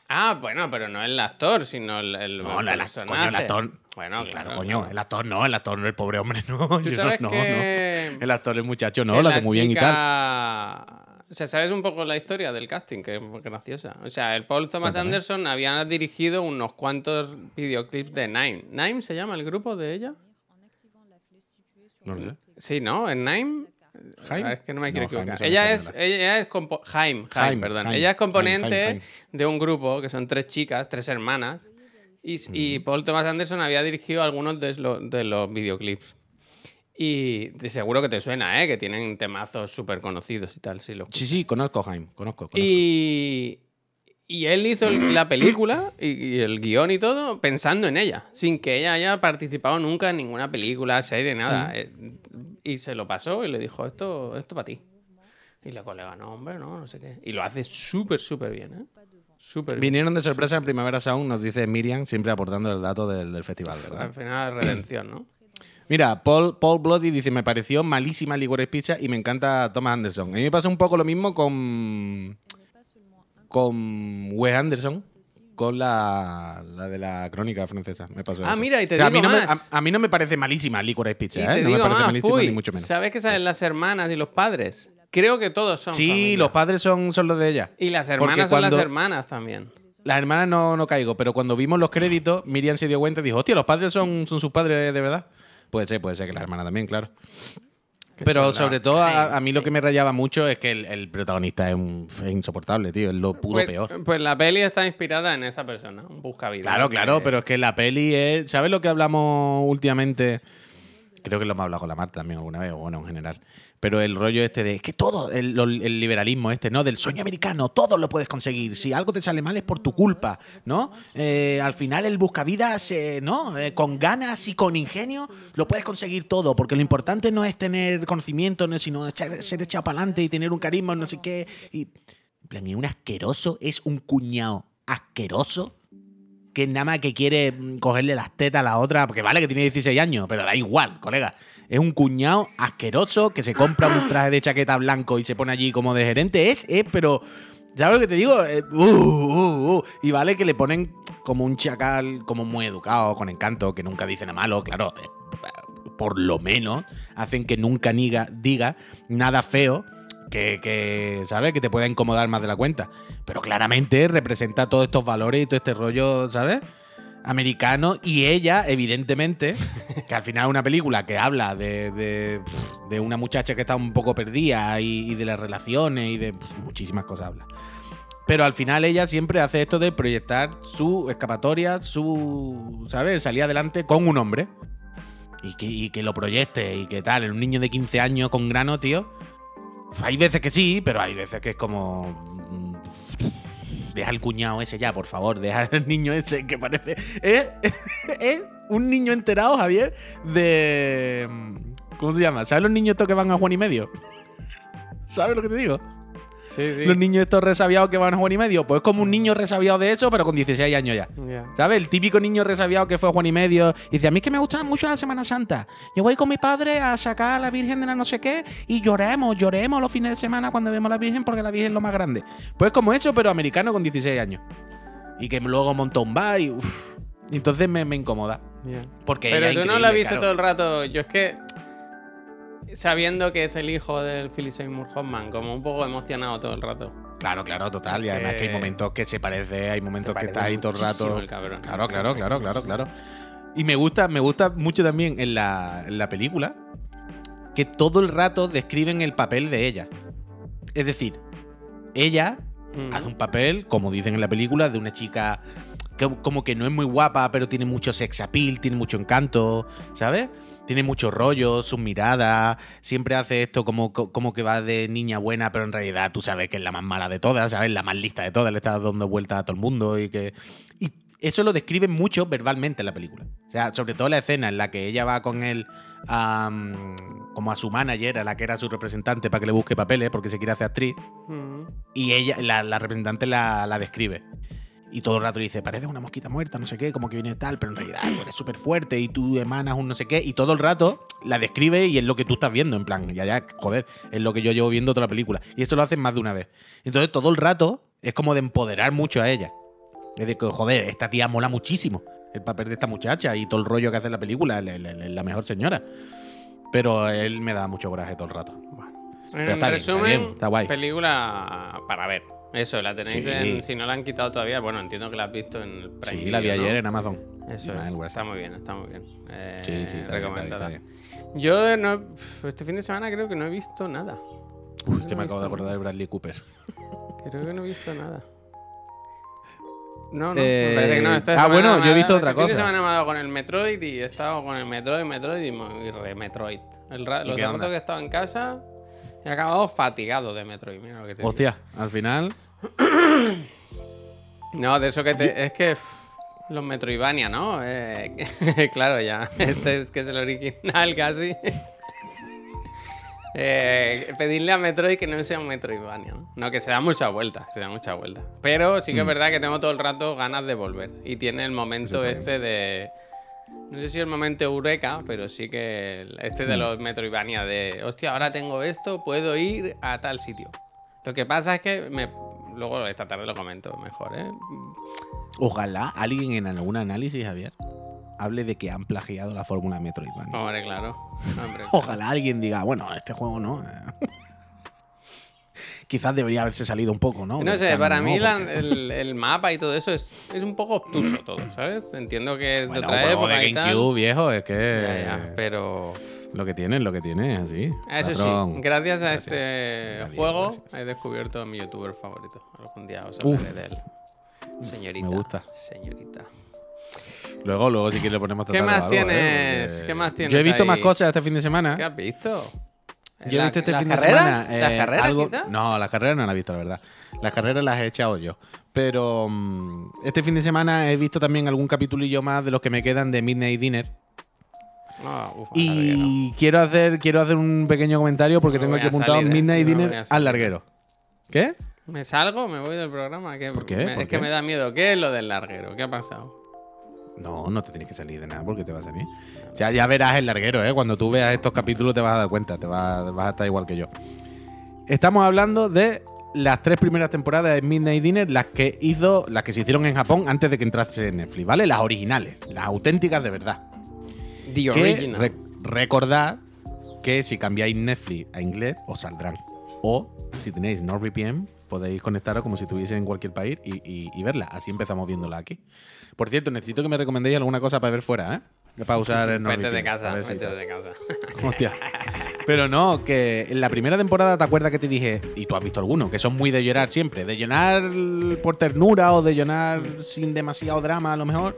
Ah, bueno, pero no el actor, sino el, el No, el, act- personaje. coño, el actor. Bueno, Sí, claro, claro, coño. El actor no, el actor no, el pobre hombre no. Tú yo no, sabes no, que... no. El actor, el muchacho no, lo la hace muy bien y tal. chica- O sea, ¿sabes un poco la historia del casting? Que es graciosa. O sea, el Paul Thomas Cuéntame. Anderson había dirigido unos cuantos videoclips de Nine. ¿Nine se llama el grupo de ella? No lo sé. Sí, ¿no? ¿En Nine? ¿Jaime? Es que no me quiero No, equivocar. Ella es, ella es compo- Jaime, Jaime, Jaime, perdón. Jaime, ella es componente de un grupo que son tres chicas, tres hermanas. Y, y Paul Thomas Anderson había dirigido algunos de, lo- de los videoclips. Y seguro que te suena, ¿eh? Que tienen temazos súper conocidos y tal. Sí, lo Sí, sí, conozco a Jaime, conozco. conozco. y, y él hizo el- la película y, y el guion y todo pensando en ella, sin que ella haya participado nunca en ninguna película, serie, nada. Eh, Y se lo pasó y le dijo, esto, esto para ti. Y la colega, no, hombre, no, no sé qué. Y lo hace súper, súper bien, ¿eh? Súper bien. Vinieron de sorpresa en Primavera Sound, nos dice Miriam, siempre aportando el dato del, del festival, Al ¿verdad? final, redención, ¿no? Mira, Paul, Paul Bloody dice, me pareció malísima Licorice Pizza y me encanta Thomas Anderson. A mí me pasa un poco lo mismo con con Wes Anderson, con la, la de la crónica francesa. Me pasó Ah, eso. mira, y te O sea, a digo mí no me- más. a, a mí no me parece malísima Licorice Pizza, Y ¿eh? No me digo parece más, malísima ni mucho menos. ¿sabes que salen las hermanas y los padres? Creo que todos son Sí, familia. los padres son, son los de ella. Y las hermanas son las hermanas también. Las hermanas no, no caigo, pero cuando vimos los créditos, Miriam se dio cuenta y dijo, hostia, los padres son, son sus padres de verdad. Puede ser, puede ser que la hermana también, claro. Pero sobre todo a, a mí lo que me rayaba mucho es que el, el protagonista es, un- es insoportable, tío. Es lo pudo Pues, peor. pues la peli está inspirada en esa persona, un buscavidas. Claro, claro, Que- pero es que la peli es. ¿Sabes lo que hablamos últimamente? Creo que lo hemos hablado con la Marta también alguna vez, o bueno, en general. Pero el rollo este de que todo, el, liberalismo este, ¿no? Del sueño americano, todo lo puedes conseguir. Si algo te sale mal es por tu culpa, ¿no? Eh, al final el buscavidas, eh, ¿no? Con ganas y con ingenio lo puedes conseguir todo, porque lo importante no es tener conocimiento, no, sino ser echado para adelante y tener un carisma, no sé qué. Y En plan, es un asqueroso, es un cuñado asqueroso que nada más que quiere mm, cogerle las tetas a la otra, porque vale que tiene 16 años, pero da igual, colega. Es un cuñado asqueroso que se compra un traje de chaqueta blanco y se pone allí como de gerente. Es, es, pero. ¿Sabes lo que te digo? Eh, uh, uh, uh. Y vale que le ponen como un chacal, como muy educado, con encanto, que nunca dice nada malo, claro. eh, por lo menos hacen que nunca diga nada feo que, que, ¿sabes? Que te pueda incomodar más de la cuenta. Pero claramente representa todos estos valores y todo este rollo, ¿sabes? Americano. Y ella, evidentemente, que al final es una película que habla de, de, de una muchacha que está un poco perdida y, de las relaciones y de muchísimas cosas habla. Pero al final ella siempre hace esto de proyectar su escapatoria, su, ¿sabes? Salir adelante con un hombre. Y que, y que lo proyecte y que tal. En un niño de 15 años con grano, tío. Hay veces que sí, pero hay veces que es como. Mm, Deja el cuñado ese ya, por favor. Deja el niño ese que parece. Es, es un niño enterado, Javier, de. ¿Cómo se llama? ¿Sabes los niños estos que van a Juan y medio? ¿Sabes lo que te digo? Sí, sí. Los niños estos resabiados que van a Juan y medio. Pues es como un niño resabiado de eso, pero con 16 años ya. ¿Sabes? El típico niño resabiado que fue a Juan y medio y dice, a mí es que me gusta mucho la Semana Santa. Yo voy con mi padre a sacar a la Virgen de la no sé qué y lloremos, lloremos los fines de semana cuando vemos a la Virgen porque la Virgen es lo más grande. Pues como eso, pero americano con 16 años. Y que luego montó un bar y... uf. Y Entonces me, me incomoda. Ya. Porque Pero tú no lo has visto claro. todo el rato. Yo es que. Sabiendo que es el hijo del Philip Seymour Hoffman, como un poco emocionado todo el rato. Claro, claro, total. Y además que hay Que- momentos que se parece, hay momentos que está ahí todo el rato. el cabrón. Claro, claro, claro, claro, claro. Y me gusta, me gusta mucho también en la, en la película que todo el rato describen el papel de ella. Es decir, ella Mm. hace un papel, como dicen en la película, de una chica que como que no es muy guapa, pero tiene mucho sex appeal, tiene mucho encanto, ¿sabes? Tiene mucho rollo, sus miradas, siempre hace esto como, co- como que va de niña buena, pero en realidad tú sabes que es la más mala de todas, ¿sabes? La más lista de todas, le está dando vueltas a todo el mundo y que... Y eso lo describen mucho verbalmente en la película. O sea, sobre todo la escena en la que ella va con él como a su manager, a la que era su representante para que le busque papeles porque se quiere hacer actriz. Mm. Y ella, la, la representante la, la describe. Y todo el rato dice, parece una mosquita muerta, no sé qué, como que viene tal, pero en realidad eres súper fuerte y tú emanas un no sé qué. Y todo el rato la describe y es lo que tú estás viendo, en plan, ya, ya, joder, es lo que yo llevo viendo toda la película. Y esto lo hacen más de una vez. Entonces todo el rato es como de empoderar mucho a ella. Es de que, joder, esta tía mola muchísimo. El papel de esta muchacha y todo el rollo que hace en la película, la, la- la- mejor señora. Pero él me da mucho coraje todo el rato. En está bien, está resumen, bien, está guay. película para ver. Eso, la tenéis Sí. en. Si no la han quitado todavía, bueno, entiendo que la has visto en el Prime Sí, la vi ayer en Amazon. Eso es, en está muy bien, está muy bien. Eh, Sí, sí, está bien, está bien, recomendada. está bien. Yo no, este fin de semana creo que no he visto nada. Uy, No que he me acabo de acordar de Bradley Cooper. Creo que no he visto nada. No, no, Eh, me parece que no. Esta ah, bueno, yo he visto otra este fin de cosa. semana me ha dado con el Metroid y he estado con el Metroid, Metroid y, re Metroid. El ra- ¿Y los ratos que he estado en casa he acabado fatigado de Metroid. Mira lo que te digo. Hostia, al final. No, de eso que te. Es que. pff, los Metroidvania, ¿no? Eh, claro, ya. Este es que es el original casi. Eh, pedirle a Metroid que no sea un Metroidvania, ¿no? No, que se da muchas vueltas, se da muchas vueltas. Pero sí que es verdad que tengo todo el rato ganas de volver. Y tiene el momento este de. No sé si el momento Eureka, pero sí que este de los Metroidvania de. Hostia, ahora tengo esto, puedo ir a tal sitio. Lo que pasa es que me. Luego esta tarde lo comento mejor, ¿eh? Ojalá alguien en algún análisis, Javier, hable de que han plagiado la fórmula Metroidvania. Hombre, claro. Hombre, claro. Ojalá alguien diga, bueno, este juego no. eh". Quizás debería haberse salido un poco, ¿no? No sé, para mí la- el, el mapa y todo eso es, es un poco obtuso todo, ¿sabes? Entiendo que es de Bueno, otra un juego época de y tal. GameCube, viejo, es que. Ya, ya, pero Lo que tiene es lo que tiene, así. eso Patrón. sí, gracias a Gracias. este Gracias, juego gracias. he descubierto a mi youtuber favorito. Algún día os Uf. hablaré de él. Señorita. me gusta. Señorita. Luego, luego, si quieres, le ponemos ¿Qué más algo, ¿eh? tienes? ¿Qué más Yo he tienes visto más cosas este fin de semana. ¿Qué has visto? Yo he La- visto este ¿las fin de carreras? semana. ¿Las eh, carreras, algo-? No, las carreras no las he visto, la verdad. Las carreras las he echado yo. Pero mm, este fin de semana he visto también algún capitulillo más de los que me quedan de Midnight Dinner. Ah, uf, larguero. Y quiero hacer, quiero hacer un pequeño comentario porque No tengo aquí apuntado salir, ¿eh? Midnight voy Dinner al larguero. ¿Qué? ¿Me salgo? ¿Me voy del programa? ¿Qué- ¿Por qué? me- ¿Por es que me da miedo. ¿Qué es lo del larguero? ¿Qué ha pasado? No, no te tienes que salir de nada porque te va a salir. O sea, ya verás el larguero, ¿eh? Cuando tú veas estos capítulos te vas a dar cuenta, te vas, vas a estar igual que yo. Estamos hablando de las tres primeras temporadas de Midnight Dinner, las que hizo, las que se hicieron en Japón antes de que entrase en Netflix, ¿vale? Las originales, las auténticas de verdad. The Que Original. re- recordad que si cambiáis Netflix a inglés, os saldrán. O si tenéis NordVPN, podéis conectaros como si estuviese en cualquier país y, y- y verla. Así empezamos viéndola aquí. Por cierto, necesito que me recomendéis alguna cosa para ver fuera, ¿eh? Para usar el Vete de casa, si vete de casa. Hostia. Pero no, que en la primera temporada te acuerdas que te dije, y tú has visto alguno, que son muy de llorar siempre, de llorar por ternura o de llorar sin demasiado drama a lo mejor,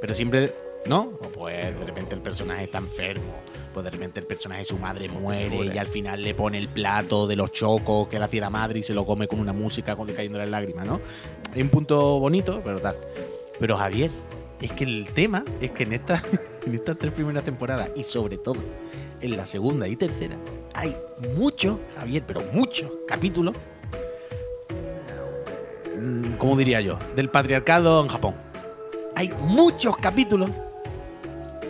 pero siempre, ¿no? O pues de repente el personaje está enfermo, pues de repente el personaje su madre muere y al final le pone el plato de los chocos que le hacía la madre y se lo come con una música con le cayendo las lágrimas, ¿no? Hay un punto bonito, pero tal. Pero Javier, es que el tema es que en, esta, en estas tres primeras temporadas y sobre todo en la segunda y tercera hay muchos, Javier, pero muchos capítulos, mm, ¿cómo diría yo? Del patriarcado en Japón. Hay muchos capítulos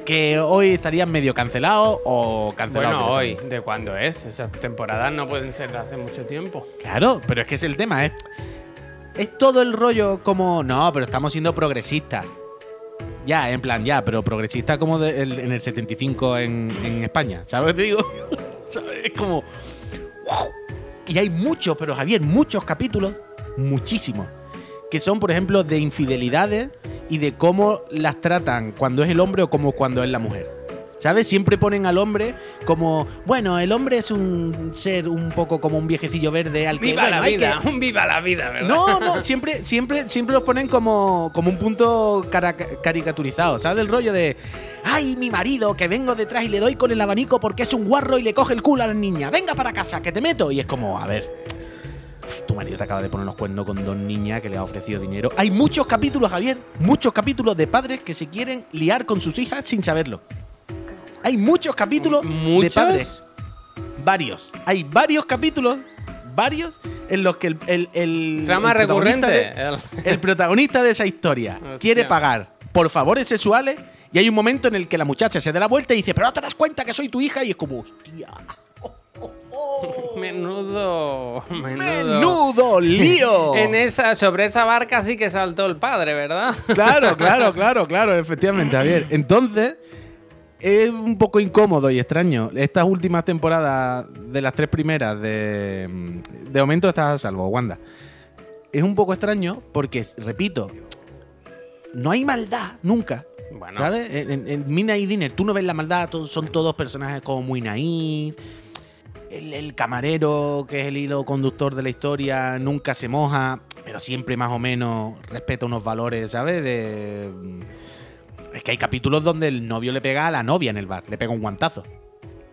que hoy estarían medio cancelados o cancelados. Bueno, hoy. ¿de cuándo es? Esas temporadas no pueden ser de hace mucho tiempo. Claro, pero es que es el tema, es, es todo el rollo como, no, pero estamos siendo progresistas. Ya, en plan, ya, pero progresista como de- el- en el 75 en, en España, ¿sabes lo que te digo? ¿Sabes? Es como... ¡wow! Y hay muchos, pero Javier, muchos capítulos, muchísimos, que son, por ejemplo, de infidelidades y de cómo las tratan cuando es el hombre o como cuando es la mujer. ¿Sabes? Siempre ponen al hombre como, bueno, el hombre es un ser un poco como un viejecillo verde al que ¡Viva bueno, la vida! que- ¡Un viva la vida, ¿verdad? no, no, siempre, siempre, siempre los ponen como, como un punto cara- caricaturizado, ¿sabes? Del rollo de, ay, mi marido, que vengo detrás y le doy con el abanico porque es un guarro y le coge el culo a la niña. Venga para casa, que te meto. Y es como, a ver, tu marido te acaba de poner los cuernos con dos niñas que le ha ofrecido dinero. Hay muchos capítulos, Javier, muchos capítulos de padres que se quieren liar con sus hijas sin saberlo. Hay muchos capítulos de padres. Varios. Hay varios capítulos, varios, en los que el, el, el- Trama el protagonista recurrente. de- El- el protagonista de esa historia Hostia. quiere pagar por favores sexuales y hay un momento en el que la muchacha se da la vuelta y dice, pero no te das cuenta que soy tu hija y es como, hostia. Menudo. Menudo. Menudo lío. En esa, sobre esa barca sí que saltó el padre, ¿verdad? Claro, claro, claro, claro, efectivamente, Javier. Entonces, es un poco incómodo y extraño. Estas últimas temporadas de las tres primeras de, de momento estás a salvo, Wanda. Es un poco extraño porque, repito, no hay maldad nunca. Bueno, ¿Sabes? En, en, en Midnight Dinner tú no ves la maldad, son todos personajes como muy naif. El, el camarero, que es el hilo conductor de la historia, nunca se moja, pero siempre más o menos respeta unos valores, ¿sabes? De... Es que hay capítulos donde el novio le pega a la novia en el bar, le pega un guantazo.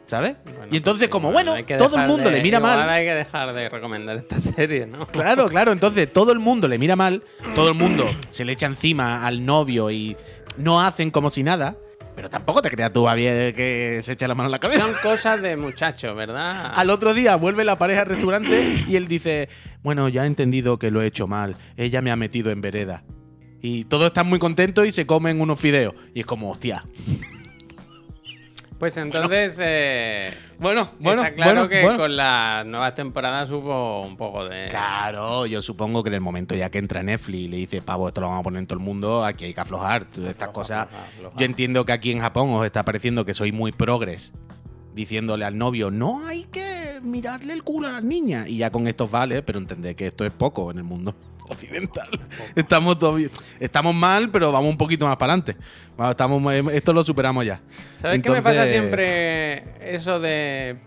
¿Sabes? bueno, y entonces, pues como, bueno, todo el mundo de- le mira igual mal. hay que dejar de recomendar esta serie, ¿no? Claro, claro. Entonces todo el mundo le mira mal, todo el mundo se le echa encima al novio y no hacen como si nada. Pero tampoco te creas tú, Javier, que se echa la mano en la cabeza. Son cosas de muchachos, ¿verdad? Al otro día vuelve la pareja al restaurante y él dice, bueno, ya he entendido que lo he hecho mal. Ella me ha metido en vereda. Y todos están muy contentos y se comen unos fideos. Y es como, hostia. Pues entonces, eh, Bueno, bueno, está claro bueno, que bueno. con las nuevas temporadas hubo un poco de... Claro, yo supongo que en el momento ya que entra Netflix y le dice, pavo, esto lo vamos a poner en todo el mundo, aquí hay que aflojar. Todas estas Afloja, cosas. afloja, afloja. Yo entiendo que aquí en Japón os está pareciendo que soy muy progres, diciéndole al novio, no hay que mirarle el culo a las niñas. Y ya con estos vale, pero entended que esto es poco en el mundo occidental. Estamos todavía, estamos mal, pero vamos un poquito más para adelante. Estamos, esto lo superamos ya. ¿Sabes qué me pasa siempre? Eso de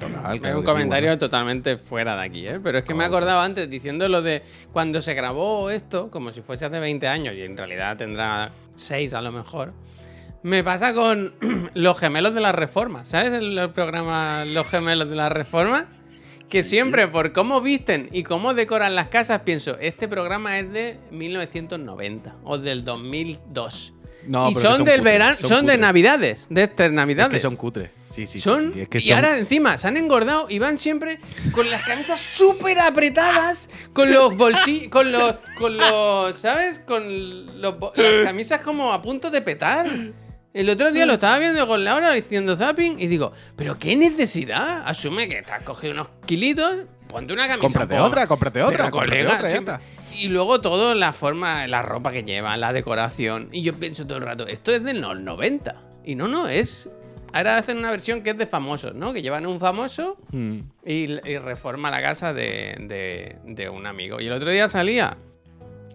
Total, Es un comentario bueno. totalmente fuera de aquí, ¿eh? Pero es que me No, acordaba antes diciendo lo de cuando se grabó esto, como si fuese hace 20 años, y en realidad tendrá 6 a lo mejor. Me pasa con los gemelos de la reforma, ¿sabes? El programa Los gemelos de la reforma. Que siempre por cómo visten y cómo decoran las casas pienso, este programa es de 1990 o del 2002. No, y que son, del verano, son, de cutres. navidades, de estas Es navidades. que son cutres. Sí, sí, sí, Son, sí, es que y son- ahora encima se han engordado y van siempre con las camisas súper apretadas, con los bolsillos, con los, con los, ¿sabes? Con los, las camisas como a punto de petar. El otro día lo estaba viendo con Laura haciendo zapping y digo, pero qué necesidad. Asume que te has cogido unos kilitos, ponte una camisa. Cómprate otra, cómprate otra, Pero, cómprate colega, otra. Y luego todo, la forma, la ropa que llevan, la decoración. Y yo pienso todo el rato, esto es de los 90. Y no, no, es. Ahora hacen una versión que es de famosos, ¿no? Que llevan un famoso Mm. y, y reforma la casa de, de- de un amigo. Y el otro día salía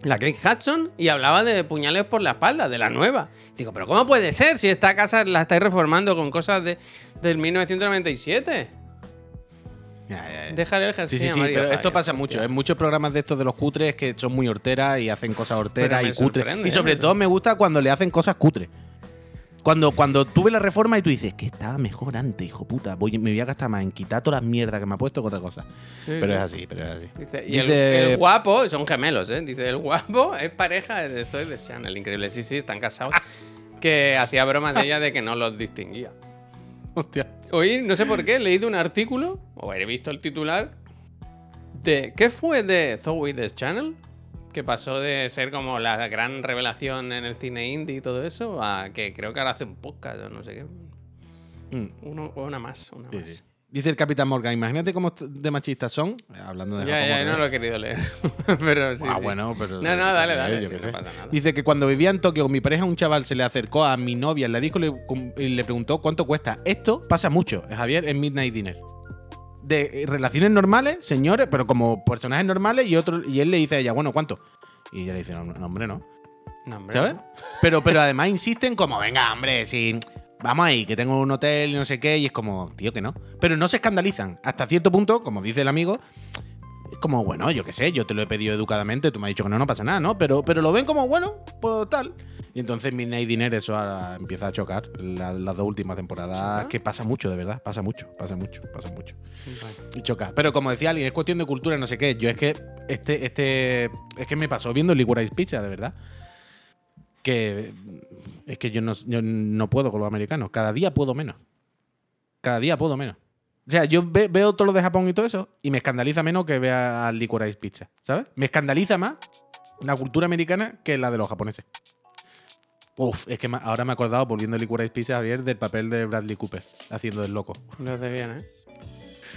la Kate Hudson y hablaba de puñales por la espalda, de la nueva. Digo, pero ¿cómo puede ser si esta casa la estáis reformando con cosas de, del 1997? Ya, ya, ya. Déjale el Sí, jersey sí, sí, amarillo, pero esto pasa mucho. En muchos programas de estos de los cutres que son muy horteras y hacen cosas horteras y cutres. Y sobre ¿eh? todo me gusta cuando le hacen cosas cutres. Cuando, cuando tuve la reforma y tú dices que estaba mejor antes, hijo puta. Voy, me voy a gastar más en quitar todas las mierdas que me ha puesto que otra cosa. Sí, Pero sí. es así, pero es así. Dice, y El, guapo, son gemelos, ¿eh? Dice, el guapo es pareja de Zoe de Chanel, increíble. Sí, sí, están casados. que hacía bromas de ella de que no los distinguía. Hostia. Hoy, no sé por qué, he leído un artículo, o he visto el titular, de ¿qué fue de Zoe de Channel? Que pasó de ser como la gran revelación en el cine indie y todo eso, a que creo que ahora hace un podcast o no sé qué. Mm, Uno, una más, una sí, más. sí. Dice el Capitán Morgan, imagínate cómo de machistas son. eh, Hablando de Ya, Japón ya, no lo he querido leer. pero sí. ah, sí. bueno, pero. No, no, dale, dale. yo sí, qué no sé. pasa nada. Dice que cuando vivía en Tokio con mi pareja, un chaval se le acercó a mi novia en la disco y le, cum- y le preguntó cuánto cuesta. Esto pasa mucho, eh, Javier, en Midnight Dinner. De eh, relaciones normales, señores, pero como personajes normales, y otro y él le dice a ella, bueno, ¿cuánto? Y ella le dice, no, no, hombre, no. No, hombre, ¿Sabes? no. Pero, pero además insisten como, venga, hombre, si vamos ahí, que tengo un hotel y no sé qué, y es como, tío, que no. Pero no se escandalizan. Hasta cierto punto, como dice el amigo, como, bueno, yo qué sé, yo te lo he pedido educadamente, tú me has dicho que no, no pasa nada, ¿no? Pero, pero lo ven como, bueno, pues tal. Y entonces Midnight Dinner eso ahora empieza a chocar. La- las dos últimas temporadas, que pasa mucho, de verdad, pasa mucho, pasa mucho, pasa mucho. Vale. Y choca. Pero como decía alguien, es cuestión de cultura, no sé qué. Yo es que este, este, es que me pasó viendo Licorice Pizza, de verdad. Que es que yo no, yo no puedo con los americanos. Cada día puedo menos. Cada día puedo menos. O sea, yo ve- veo todo lo de Japón y todo eso y me escandaliza menos que vea al Licorice Pizza, ¿sabes? Me escandaliza más la cultura americana que la de los japoneses. Uf, es que ahora me he acordado, volviendo a Licorice Pizza, Javier, del papel de Bradley Cooper, haciendo el loco. Lo hace bien, ¿eh?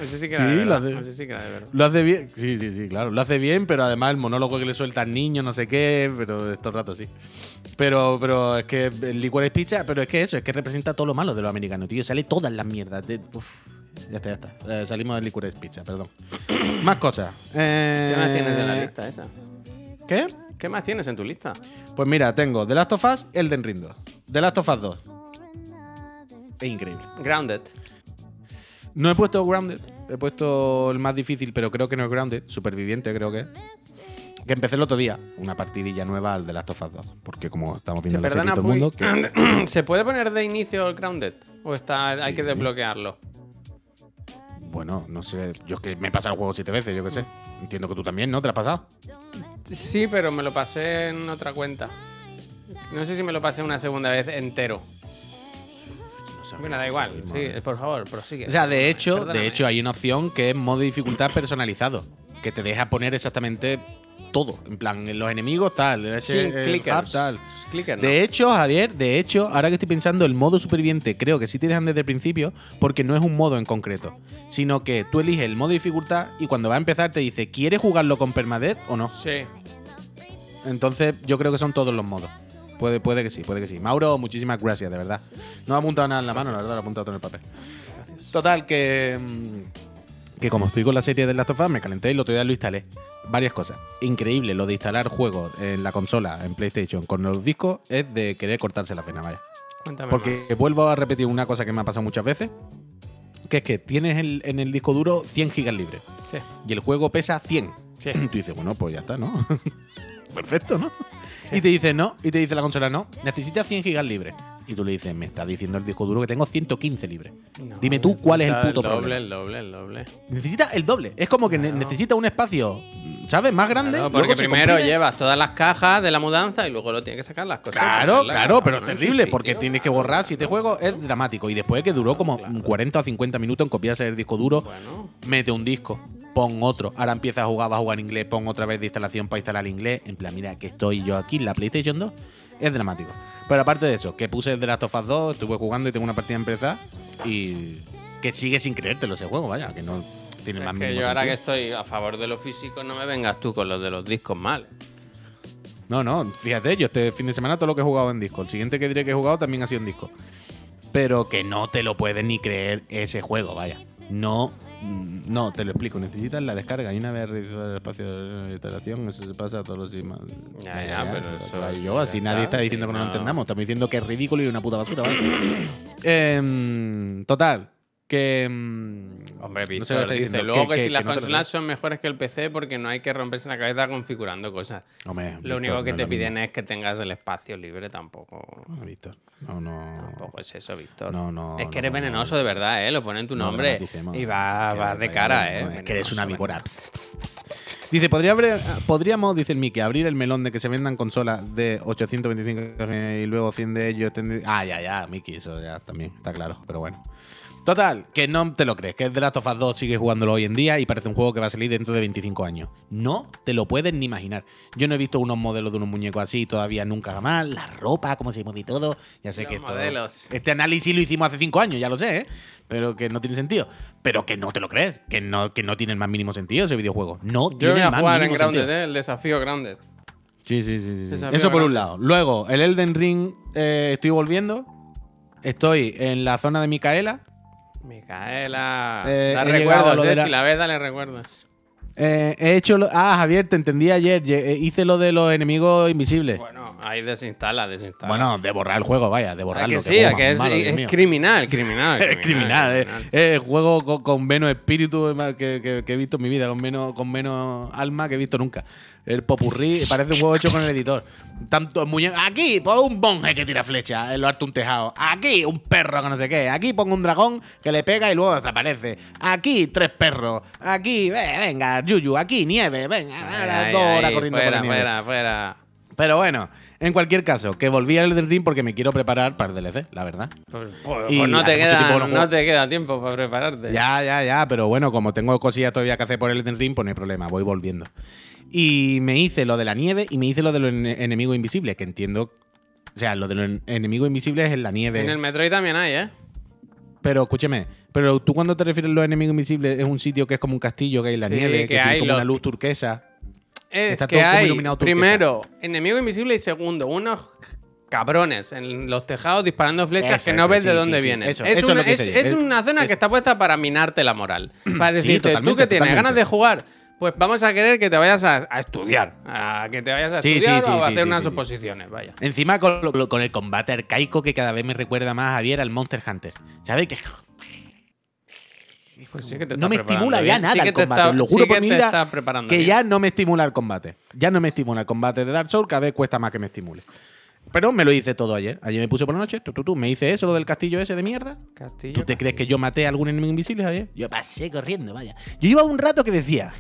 Ese sí que Sí, era de lo verdad. hace- Ese sí que era de verdad. Lo hace bien. Sí, sí, sí, claro. Lo hace bien, pero además el monólogo que le suelta al niño, no sé qué, pero estos ratos sí. Pero, pero es que el Licorice Pizza, pero es que eso, es que representa todo lo malo de los americanos, tío. Sale todas las mierdas. de- uf, ya está, ya está. Eh, salimos del Licorice Pizza, perdón. más cosas. Eh, ¿Qué más tienes en la lista esa? ¿Qué? ¿Qué más tienes en tu lista? Pues mira, tengo The Last of Us, Elden Ring 2. The Last of Us 2. Es increíble. Grounded. No he puesto Grounded, he puesto el más difícil, pero creo que no es Grounded, Superviviente creo que es. Que empecé el otro día, una partidilla nueva al de Last of Us 2, porque como estamos ¿Se viendo la serie todo el mundo, que- ¿Se puede poner de inicio el Grounded? ¿O está, hay que desbloquearlo? Bueno, no sé, yo es que me he pasado el juego siete veces, yo qué sé. Entiendo que tú también, ¿no? ¿Te lo has pasado? Sí, pero me lo pasé en otra cuenta. No sé si me lo pasé una segunda vez entero. Bueno, da igual. Sí, por favor, prosigue. O sea, de hecho, Perdóname. de hecho hay una opción que es modo de dificultad personalizado, que te deja poner exactamente todo, en plan, los enemigos tal, el Sin el clickers. hub, tal. Clicker, no. De hecho, Javier, de hecho, ahora que estoy pensando, el modo superviviente creo que sí te dejan desde el principio, porque no es un modo en concreto, sino que tú eliges el modo de dificultad y cuando va a empezar te dice, ¿quieres jugarlo con permadeath o no? Sí. Entonces, yo creo que son todos los modos. Puede, puede que sí, puede que sí. Mauro, muchísimas gracias, de verdad. No ha apuntado nada en la mano, la verdad, lo ha apuntado todo en el papel. Total, que. mm, Que como estoy con la serie de Last of Us, me calenté y el otro día lo instalé. Varias cosas. Increíble lo de instalar juegos en la consola, en PlayStation, con los discos, es de querer cortarse la pena, vaya. Cuéntame Porque más. vuelvo a repetir una cosa que me ha pasado muchas veces, que es que tienes el- en el disco duro 100 gigas libres Sí, y el juego pesa 100. sí. Tú dices, bueno, pues ya está, ¿no? Perfecto, ¿no? Sí. Y te dice no, y te dice la consola no, necesitas 100 gigas libres. Y tú le dices, me está diciendo el disco duro que tengo 115 libres. No, Dime tú cuál es el puto doble, problema. El doble, el doble. Necesita el doble. Es como que ne- Claro. necesita un espacio ¿sabes? Más grande. Claro, porque primero comprime. llevas todas las cajas de la mudanza y luego lo tienes que sacar las cosas. Claro, claro, pero su terrible, sitio. porque tienes que borrar siete juegos, es dramático. Y después que duró como 40 o 50 minutos en copiarse el disco duro, Bueno, mete un disco, pon otro. Ahora empieza a jugar, va a jugar en inglés, pon otra vez de instalación para instalar inglés. En plan, mira, que estoy yo aquí en la PlayStation 2. Es dramático. Pero aparte de eso, que puse el The Last of Us 2, estuve jugando y tengo una partida empezada. Y que sigue sin creértelo ese juego, vaya, que no tiene más es que mínimo yo ahora que estoy a favor de lo físico, no me vengas tú con los de los discos mal. No, no, fíjate, yo este fin de semana todo lo que he jugado en disco. El siguiente que diré que he jugado también ha sido en disco. Pero que no te lo puedes ni creer ese juego, vaya. No, no, te lo explico. Necesitas la descarga y una vez realizado el espacio de instalación, eso se pasa a todos los demás. Ya, ya, pero eso Y yo, así nadie está, diciendo sí, que no lo entendamos. Estamos diciendo que es ridículo y una puta basura, ¿vale? Em, total, que. em, Hombre, no sé Víctor está dice diciendo, luego que, si las no te consolas son mejores que el PC porque no hay que romperse la cabeza configurando cosas. Hombre, Lo Víctor, único que no te es piden mismo. es que tengas el espacio libre, tampoco. No, Víctor, no, no. Tampoco es eso, Víctor. No, no, es que no, eres no, venenoso no. de verdad, ¿eh? Lo ponen en tu No nombre y va, Que va vaya, de cara, no, ¿eh? Es que eres una víbora. Dice, ¿podría abrir- podríamos, dice el Miki, abrir el melón de que se vendan consolas de 825 y luego 100 de ellos. Ah, ya, ya, Miki, eso ya también está claro, pero bueno. Total, que no te lo crees, que The Last of Us 2 sigue jugándolo hoy en día y parece un juego que va a salir dentro de 25 años. No te lo puedes ni imaginar. Yo no he visto unos modelos de unos muñecos así todavía nunca jamás. La ropa, cómo se mueve y todo. Ya sé Los que esto- modelos. este análisis lo hicimos hace 5 años, ya lo sé, ¿eh? Pero que no tiene sentido. Pero que no te lo crees, que no, que no tiene el más mínimo sentido ese videojuego. No Yo tiene voy a más jugar en mínimo Grounded, sentido. ¿eh? El desafío Grounded. Sí, sí, sí. Eso por un lado. Luego, el Elden Ring, eh, estoy volviendo. Estoy en la zona de Micaela. Micaela. Eh, ¿eh? la- Si la ves, dale recuerdos. Eh, he hecho lo- Ah, Javier, te entendí ayer. Eh, Hice lo de los enemigos invisibles. Bueno, ahí desinstala, desinstala. Bueno, de borrar el juego, vaya, de borrarlo. que sí, que más es, malo, es criminal, criminal. Es criminal, eh. Es juego con, con menos espíritu que, que- que he visto en mi vida, con menos, con menos alma que he visto nunca. El popurrí parece un juego hecho con el editor. Tanto muñe- Aquí pongo un monje que tira flecha lo de un tejado. Aquí un perro que no sé qué. Aquí pongo un dragón que le pega y luego desaparece. Aquí tres perros. Aquí, ve, venga, Yuyu. Aquí nieve. Venga, Ay, dos ay, horas corriendo fuera, por la nieve. fuera, fuera. Pero bueno, en cualquier caso, que volví al Elden Ring porque me quiero preparar para el DLC, la verdad. Pues, pues- Y pues no, te queda, no te queda tiempo para prepararte. Ya, ya, ya, pero bueno, como tengo cosillas todavía que hacer por el Elden Ring, pues no hay problema, voy volviendo. Y me hice lo de la nieve y me hice lo de los ene- enemigos invisibles, que entiendo. O sea, lo de los en- enemigos invisibles es en la nieve. En el Metroid también hay, ¿eh? Pero escúcheme, pero tú cuando te refieres a los enemigos invisibles es un sitio que es como un castillo que hay en la Sí, nieve, que, que tiene hay como una luz turquesa. Es Está que todo como hay, iluminado turquesa. primero, enemigo invisible y segundo, unos cabrones en los tejados disparando flechas Eso, que no eso, ves sí, de dónde sí. vienen. Eso, es una, lo que es- es una zona que está puesta para minarte la moral. Para decirte, tú que tienes totalmente. ganas de jugar, pues vamos a querer que te vayas a, a estudiar. A que te vayas a Sí, estudiar sí, o a hacer unas oposiciones, vaya. Encima con, lo- con el combate arcaico que cada vez me recuerda más a Javier al Monster Hunter. ¿Sabes? Que Pues sí que te no me estimula ya bien. nada Sí el te combate. está- lo juro por mi vida que bien. ya no me estimula el combate. Ya no me estimula el combate de Dark Souls, cada vez cuesta más que me estimule. Pero me lo hice todo ayer. Ayer me puse por la noche, tú, tú, tú, me hice eso, lo del castillo ese de mierda. Castillo. ¿Tú te crees que yo maté a algún enemigo invisible, Javier? Yo pasé corriendo, vaya. Yo iba un rato que decía,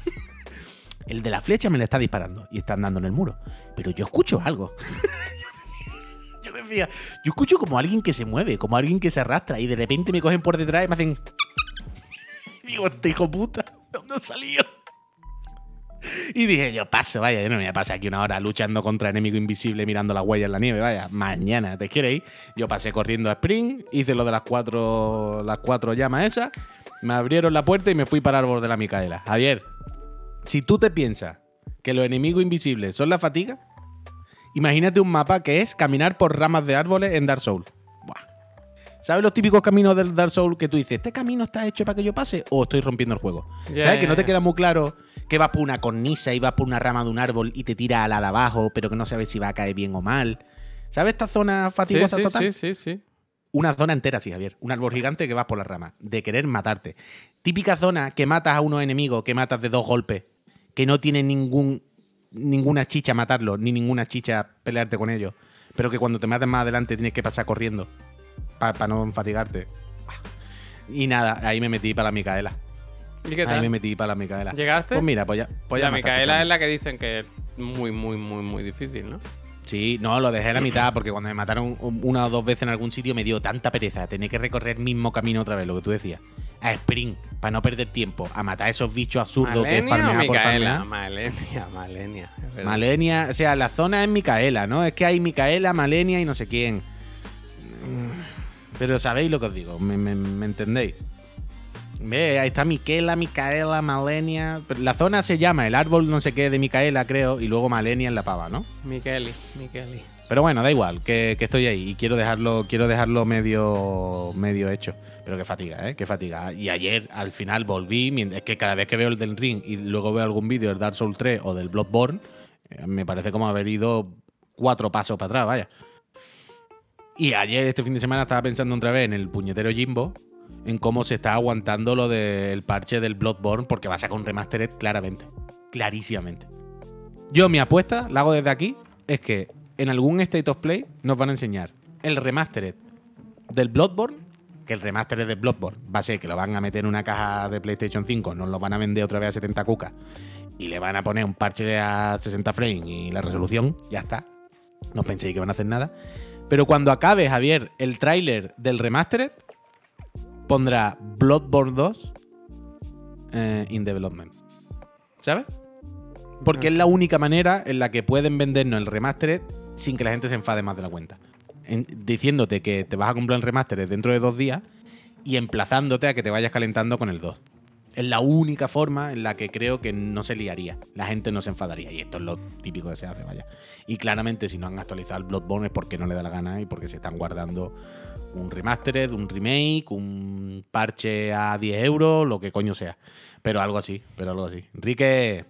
el de la flecha me le está disparando y están dando en el muro. Pero yo escucho algo. yo decía, yo escucho como alguien que se mueve, como alguien que se arrastra y de repente me cogen por detrás y me hacen... Digo, este hijo puta, ¿de ¿dónde ha salido? Y dije, yo paso, vaya, yo no me voy a pasar aquí una hora luchando contra enemigo invisible mirando las huellas en la nieve, vaya, mañana, ¿te quieres ir? Yo pasé corriendo a Spring, hice lo de las cuatro, las cuatro llamas esas, me abrieron la puerta y me fui para el árbol de la Micaela. Javier, si tú te piensas que los enemigos invisibles son la fatiga, imagínate un mapa que es caminar por ramas de árboles en Dark Souls. Buah. ¿Sabes los típicos caminos del Dark Souls que tú dices, este camino está hecho para que yo pase o estoy rompiendo el juego? ¿Sabes? Que no te queda muy claro que vas por una cornisa y vas por una rama de un árbol y te tira a la de abajo, pero que no sabes si va a caer bien o mal. ¿Sabes esta zona Sí, fatigosa sí, total? sí, sí, sí. Una zona entera, sí, Javier. Un árbol gigante que vas por las ramas, de querer matarte. Típica zona que matas a unos enemigos, que matas de dos golpes, que no tiene ningún, ninguna chicha matarlos, ni ninguna chicha pelearte con ellos, pero que cuando te maten más adelante tienes que pasar corriendo para no fatigarte. Y nada, ahí me metí para la Micaela. ¿Y qué Ahí me metí para la Micaela. ¿Llegaste? Pues mira, pues ya. Pues ya la Micaela es la que dicen que es muy, muy, muy, muy difícil, ¿no? Sí, no, lo dejé a la mitad porque cuando me mataron un- una o dos veces en algún sitio me dio tanta pereza tener que recorrer el mismo camino otra vez, lo que tú decías. A sprint, para no perder tiempo, a matar a esos bichos absurdos que ¿Malenia o farmear por farmear. Malenia, Malenia. Malenia, o sea, la zona es Micaela, ¿no? Es que hay Micaela, Malenia y no sé quién. Pero sabéis lo que os digo, me, me- me entendéis. Ve, ahí está Miquela, Micaela, Malenia. Pero la zona se llama el árbol no sé qué de Micaela, creo, y luego Malenia en la pava, ¿no? Miqueli, Miqueli. Pero bueno, da igual, que, que estoy ahí y quiero dejarlo, quiero dejarlo medio, medio hecho. Pero qué fatiga, ¿eh? Qué fatiga. Y ayer al final volví, es que cada vez que veo el del Ring y luego veo algún vídeo del Dark Souls 3 o del Bloodborne, eh, me parece como haber ido cuatro pasos para atrás, vaya. Y ayer, este fin de semana, estaba pensando otra vez en el puñetero Jimbo, en cómo se está aguantando lo del parche del Bloodborne, porque va a sacar un remastered claramente. Clarísimamente. Yo, mi apuesta, la hago desde aquí, es que en algún State of Play nos van a enseñar el remastered del Bloodborne, que el remastered del Bloodborne va a ser que lo van a meter en una caja de PlayStation 5, nos lo van a vender otra vez a 70 cucas y le van a poner un parche a 60 frames y la resolución, ya está. No penséis que van a hacer nada. Pero cuando acabe, Javier, el tráiler del remastered, pondrá Bloodborne 2 eh, in development. ¿Sabes? Porque es la única manera en la que pueden vendernos el remastered sin que la gente se enfade más de la cuenta. En- diciéndote que te vas a comprar el remastered dentro de dos días y emplazándote a que te vayas calentando con el 2. Es la única forma en la que creo que no se liaría. La gente no se enfadaría. Y esto es lo típico que se hace, vaya. Y claramente, si no han actualizado el Bloodborne es porque no le da la gana y porque se están guardando un remastered, un remake, un parche a 10 euros, lo que coño sea. Pero algo así, pero algo así. Enrique.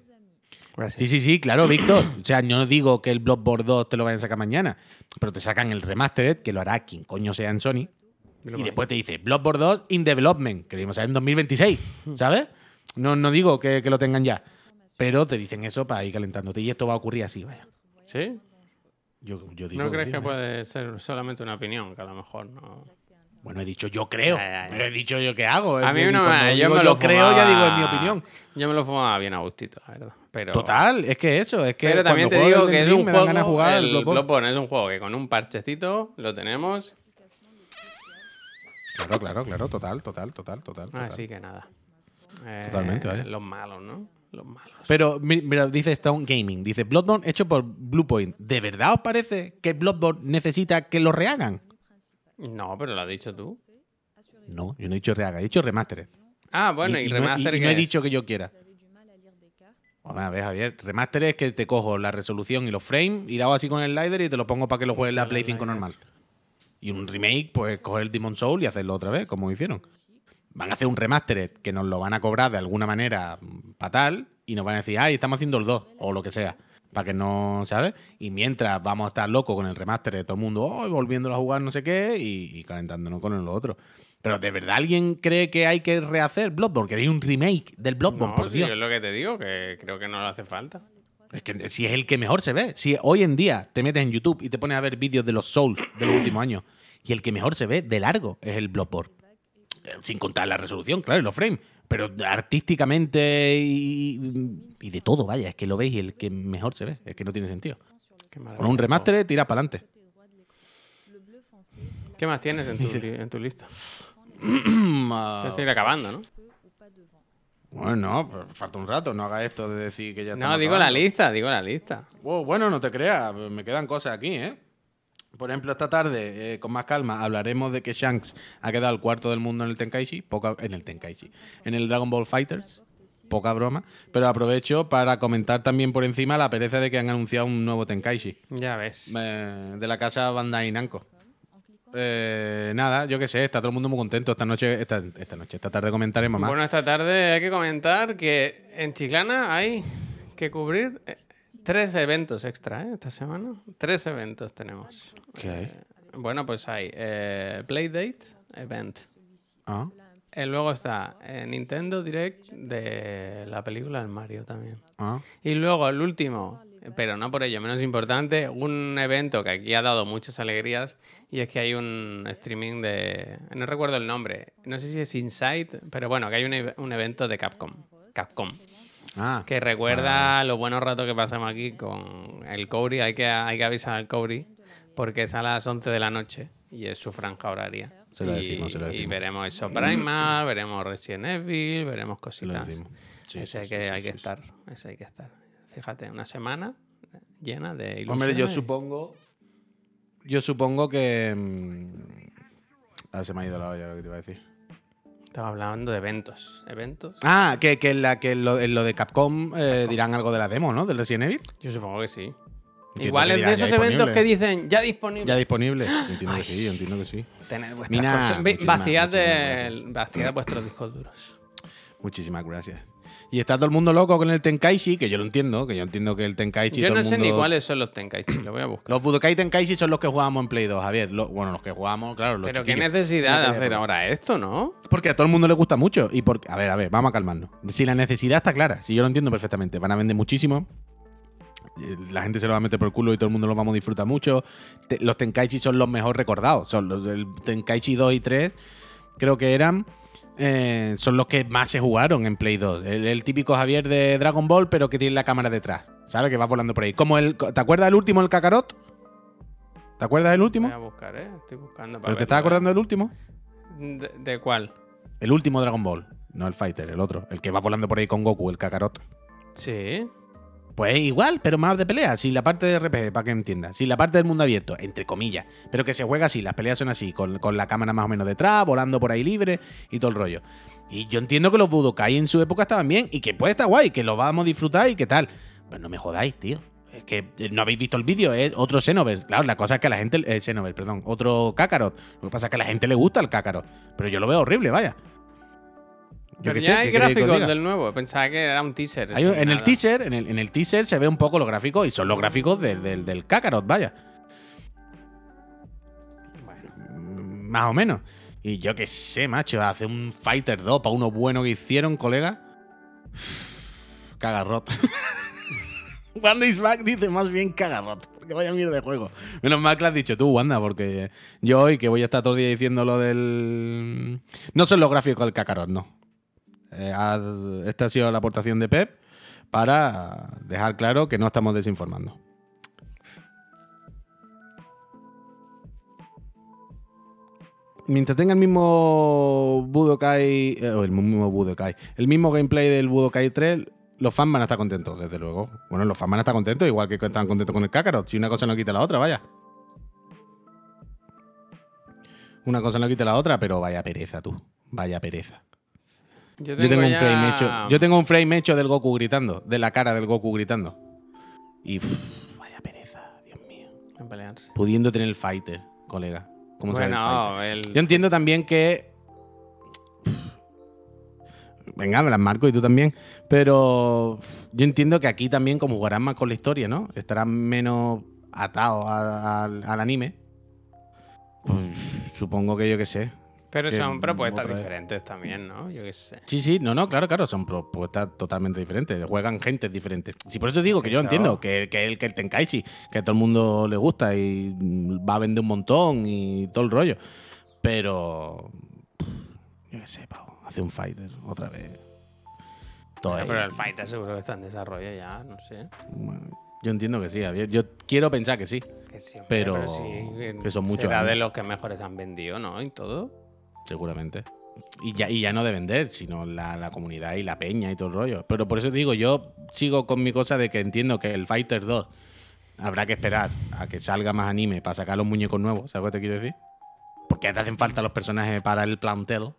Gracias. Sí, sí, sí, claro, Víctor. O sea, yo no digo que el Bloodborne 2 te lo vayan a sacar mañana, pero te sacan el remastered, que lo hará quien coño sea en Sony. Y después te dice Bloodborne 2 in development, que lo vamos a ver en 2026, ¿sabes? No, no digo que, que lo tengan ya, pero te dicen eso para ir calentándote. Y esto va a ocurrir así, vaya. ¿Sí? Yo, yo digo ¿No crees sí, que puede ser solamente una opinión? Que a lo mejor no. Bueno, he dicho yo creo. Ya, ya, ya. Pero he dicho yo que hago. A mí no me. Yo digo me yo lo creo, ya digo, es mi opinión. Yo me lo fumaba bien a gustito, la verdad. Pero, Total, es que eso, es que Pero también te digo que es un juego. jugar el. Bloodborne es un juego que con un parchecito lo tenemos. Claro, claro, claro, total, total, total, total. total. Así que nada. Eh, Totalmente, vaya. Los malos, ¿no? Los malos. Pero mi- mira, dice Stone Gaming, dice Bloodborne hecho por Bluepoint. ¿De verdad os parece que Bloodborne necesita que lo rehagan? No, pero lo has dicho tú. No, yo no he dicho rehaga, he dicho remastered. Ah, bueno, y, y no, he- remaster y ¿qué no he es? dicho que yo quiera. Hombre, a ver, Javier, remaster es que te cojo la resolución y los frames y lo hago así con el slider y te lo pongo para que lo juegues en la Con Play el 5 slider. normal. Y un remake, pues coger el Demon Soul y hacerlo otra vez, como hicieron. Van a hacer un remastered que nos lo van a cobrar de alguna manera fatal y nos van a decir, ay, estamos haciendo el 2 o lo que sea. Para que no, ¿sabes? Y mientras vamos a estar locos con el remaster de todo el mundo, oh, volviéndolo a jugar no sé qué y, y calentándonos con el otro. Pero ¿de verdad alguien cree que hay que rehacer Bloodborne? Que hay un remake del Bloodborne, No, por sí, Dios. es lo que te digo, que creo que no le hace falta. Es que si es el que mejor se ve. Si hoy en día te metes en YouTube y te pones a ver vídeos de los Souls de los últimos años y el que mejor se ve de largo es el Bloodborne. Eh, Sin contar la resolución, claro, y los frames. Pero artísticamente y, y de todo, vaya, es que lo veis y el que mejor se ve. Es que no tiene sentido. Con un remaster tiras para adelante. ¿Qué más tienes en tu, li- en tu lista? Tienes que ir acabando, ¿no? Bueno, no, pero falta un rato. No haga esto de decir que ya No, digo la lista, digo la lista. Wow, bueno, no te creas, me quedan cosas aquí, ¿eh? Por ejemplo, esta tarde, eh, con más calma, hablaremos de que Shanks ha quedado al cuarto del mundo en el Tenkaichi, poca, en el Tenkaichi, en el Dragon Ball Fighters, poca broma, pero aprovecho para comentar también por encima la pereza de que han anunciado un nuevo Tenkaichi Ya ves. eh, de la casa Bandai Namco. Eh, nada, yo qué sé, está todo el mundo muy contento esta noche, esta, esta noche, esta tarde comentaremos más. Bueno, esta tarde hay que comentar que en Chiclana hay que cubrir eh, tres eventos extra, ¿eh? Esta semana. Tres eventos tenemos. ¿Qué hay? Eh, bueno, pues hay eh, Playdate Event. Ah, luego está Nintendo Direct de la película del Mario también. ah. Y luego el último pero no por ello menos importante, un evento que aquí ha dado muchas alegrías y es que hay un streaming de... No recuerdo el nombre, no sé si es Insight, pero bueno, que hay un, e- un evento de Capcom. Capcom. Ah, Que recuerda los buenos ratos que pasamos aquí con el Cobri. Hay que, hay que avisar al Cobri porque es a las 11 de la noche y es su franja horaria. Se lo y, decimos, se lo y decimos. veremos eso Primal, veremos Resident Evil, veremos cositas. Sí, ese sí, sí, que sí, hay que estar, ese hay que estar. Fíjate, una semana llena de ilusiones. Hombre, yo supongo. Yo supongo que. mm, Ah, se me ha ido la olla lo que te iba a decir. Estaba hablando de eventos. ¿Eventos? Ah, que, que en, la, que lo, en lo de Capcom eh, dirán algo de la demo, ¿no? Del Resident Evil. Yo supongo que sí. Entiendo Igual es de esos eventos que dicen ya disponible. Ya disponible. Entiendo que sí, entiendo que sí. Tener vuestras Mina, cosas- de, vuestros discos duros. Muchísimas gracias. Y está todo el mundo loco con el Tenkaichi, que yo lo entiendo, que yo entiendo que el Tenkaichi. Yo todo no el sé ni cuáles son los Tenkaichi, lo voy a buscar. Los Budokai Tenkaichi son los que jugábamos en Play 2, Javier. Bueno, los que jugamos, claro. Los Pero qué necesidad de hacer ahora esto, ¿no? Porque a todo el mundo le gusta mucho. Y porque, a ver, a ver, vamos a calmarnos. Si la necesidad está clara, si yo lo entiendo perfectamente, van a vender muchísimo. eh, La gente se lo va a meter por el culo y todo el mundo lo vamos a disfrutar mucho. Te- los Tenkaichi son los mejor recordados. Son los del Tenkaichi 2 y 3, creo que eran. Eh, son los que más se jugaron en Play 2. El, el típico Javier de Dragon Ball, pero que tiene la cámara detrás. ¿Sabes? Que va volando por ahí. Como el. ¿Te acuerdas del último, el Kakarot? ¿Te acuerdas del último? Voy a buscar, ¿eh? Estoy buscando para ¿Pero te estás acordando del último? ¿De, de cuál? El último Dragon Ball. No el Fighter, el otro. El que va volando por ahí con Goku, el Kakarot. Sí. Pues igual, pero más de pelea. Si la parte de RPG, para que entiendas. Si la parte del mundo abierto, entre comillas. Pero que se juega así, las peleas son así, con, con la cámara más o menos detrás, volando por ahí libre y todo el rollo. Y yo entiendo que los Budokai en su época estaban bien y que puede estar guay, que lo vamos a disfrutar y que tal. Pero no me jodáis, tío. Es que eh, no habéis visto el vídeo, es otro Xenoverse. Claro, la cosa es que a la gente. Eh, Xenoverse, perdón. Otro Kakarot. Lo que pasa es que a la gente le gusta el Kakarot. Pero yo lo veo horrible, vaya. Yo Pero ya sé, hay ¿qué queréis que os gráficos del nuevo. Pensaba que era un teaser. Hay en el teaser, en el, en el teaser se ve un poco los gráficos y son los gráficos del- del, del Kakarot, vaya. Bueno, Mm, Más o menos. Y yo qué sé, macho, hace un Fighter 2 para uno bueno que hicieron, colega. Cagarrot. Wanda is back dice más bien cagarrot. Porque vaya mierda de juego. Menos mal que lo has dicho tú, Wanda, porque yo hoy que voy a estar todo el día diciendo lo del. No son los gráficos del Kakarot, no. Eh, esta ha sido la aportación de Pep para dejar claro que no estamos desinformando. Mientras tenga el mismo Budokai, eh, el mismo Budokai, el mismo gameplay del Budokai 3, los fans van a estar contentos, desde luego. Bueno, los fans van a estar contentos, igual que están contentos con el Kakarot. Si una cosa no quita la otra, vaya. Una cosa no quita la otra, pero vaya pereza tú. Vaya pereza. Yo Yo tengo un ya- frame hecho. Yo tengo un frame hecho del Goku gritando, de la cara del Goku gritando. Y vaya pereza, Dios mío. En pelearse. Pudiendo tener el fighter, colega. ¿Cómo sabe el fighter? Bueno, el... Yo entiendo también que. Venga, me las marco y tú también. Pero yo entiendo que aquí también, como jugarán más con la historia, ¿no? Estarán menos atados a- al- al anime. Pues supongo que yo qué sé. Pero son propuestas otra diferentes también, ¿no? Yo qué sé. Sí, sí, no, no, claro, claro, son propuestas totalmente diferentes. Juegan gentes diferentes. Sí, por eso digo que yo entiendo que, que el, que el Tenkaichi, que a todo el mundo le gusta y va a vender un montón y todo el rollo. Pero. Yo qué sé, pavo. Hace un fighter otra vez. Todo Bueno, pero el Fighter seguro que está en desarrollo ya, no sé. Bueno, yo entiendo que sí, Javier. Yo quiero pensar que sí, Que siempre, Pero sí, que son muchos será de años. los que mejores han vendido, ¿no? Y todo. Seguramente. Y ya, y ya no de vender, sino la, la comunidad y la peña y todo el rollo. Pero por eso digo, yo sigo con mi cosa de que entiendo que el Fighter 2 habrá que esperar a que salga más anime para sacar los muñecos nuevos, ¿sabes lo que te quiero decir? Porque te hacen falta los personajes para el plantel.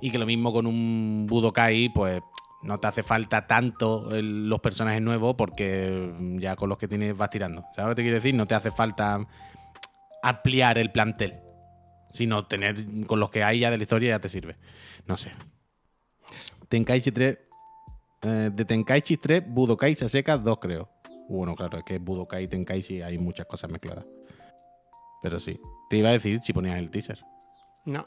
Y que lo mismo con un Budokai, pues no te hace falta tanto los personajes nuevos porque ya con los que tienes vas tirando. ¿Sabes lo que te quiero decir? No te hace falta ampliar el plantel sino tener con los que hay ya de la historia ya te sirve. No sé. Tenkaichi 3. eh, de Tenkaichi 3, Budokai se seca 2, creo. Bueno, claro, es que Budokai y Tenkaichi hay muchas cosas mezcladas. Pero sí. Te iba a decir si ponías el teaser. No.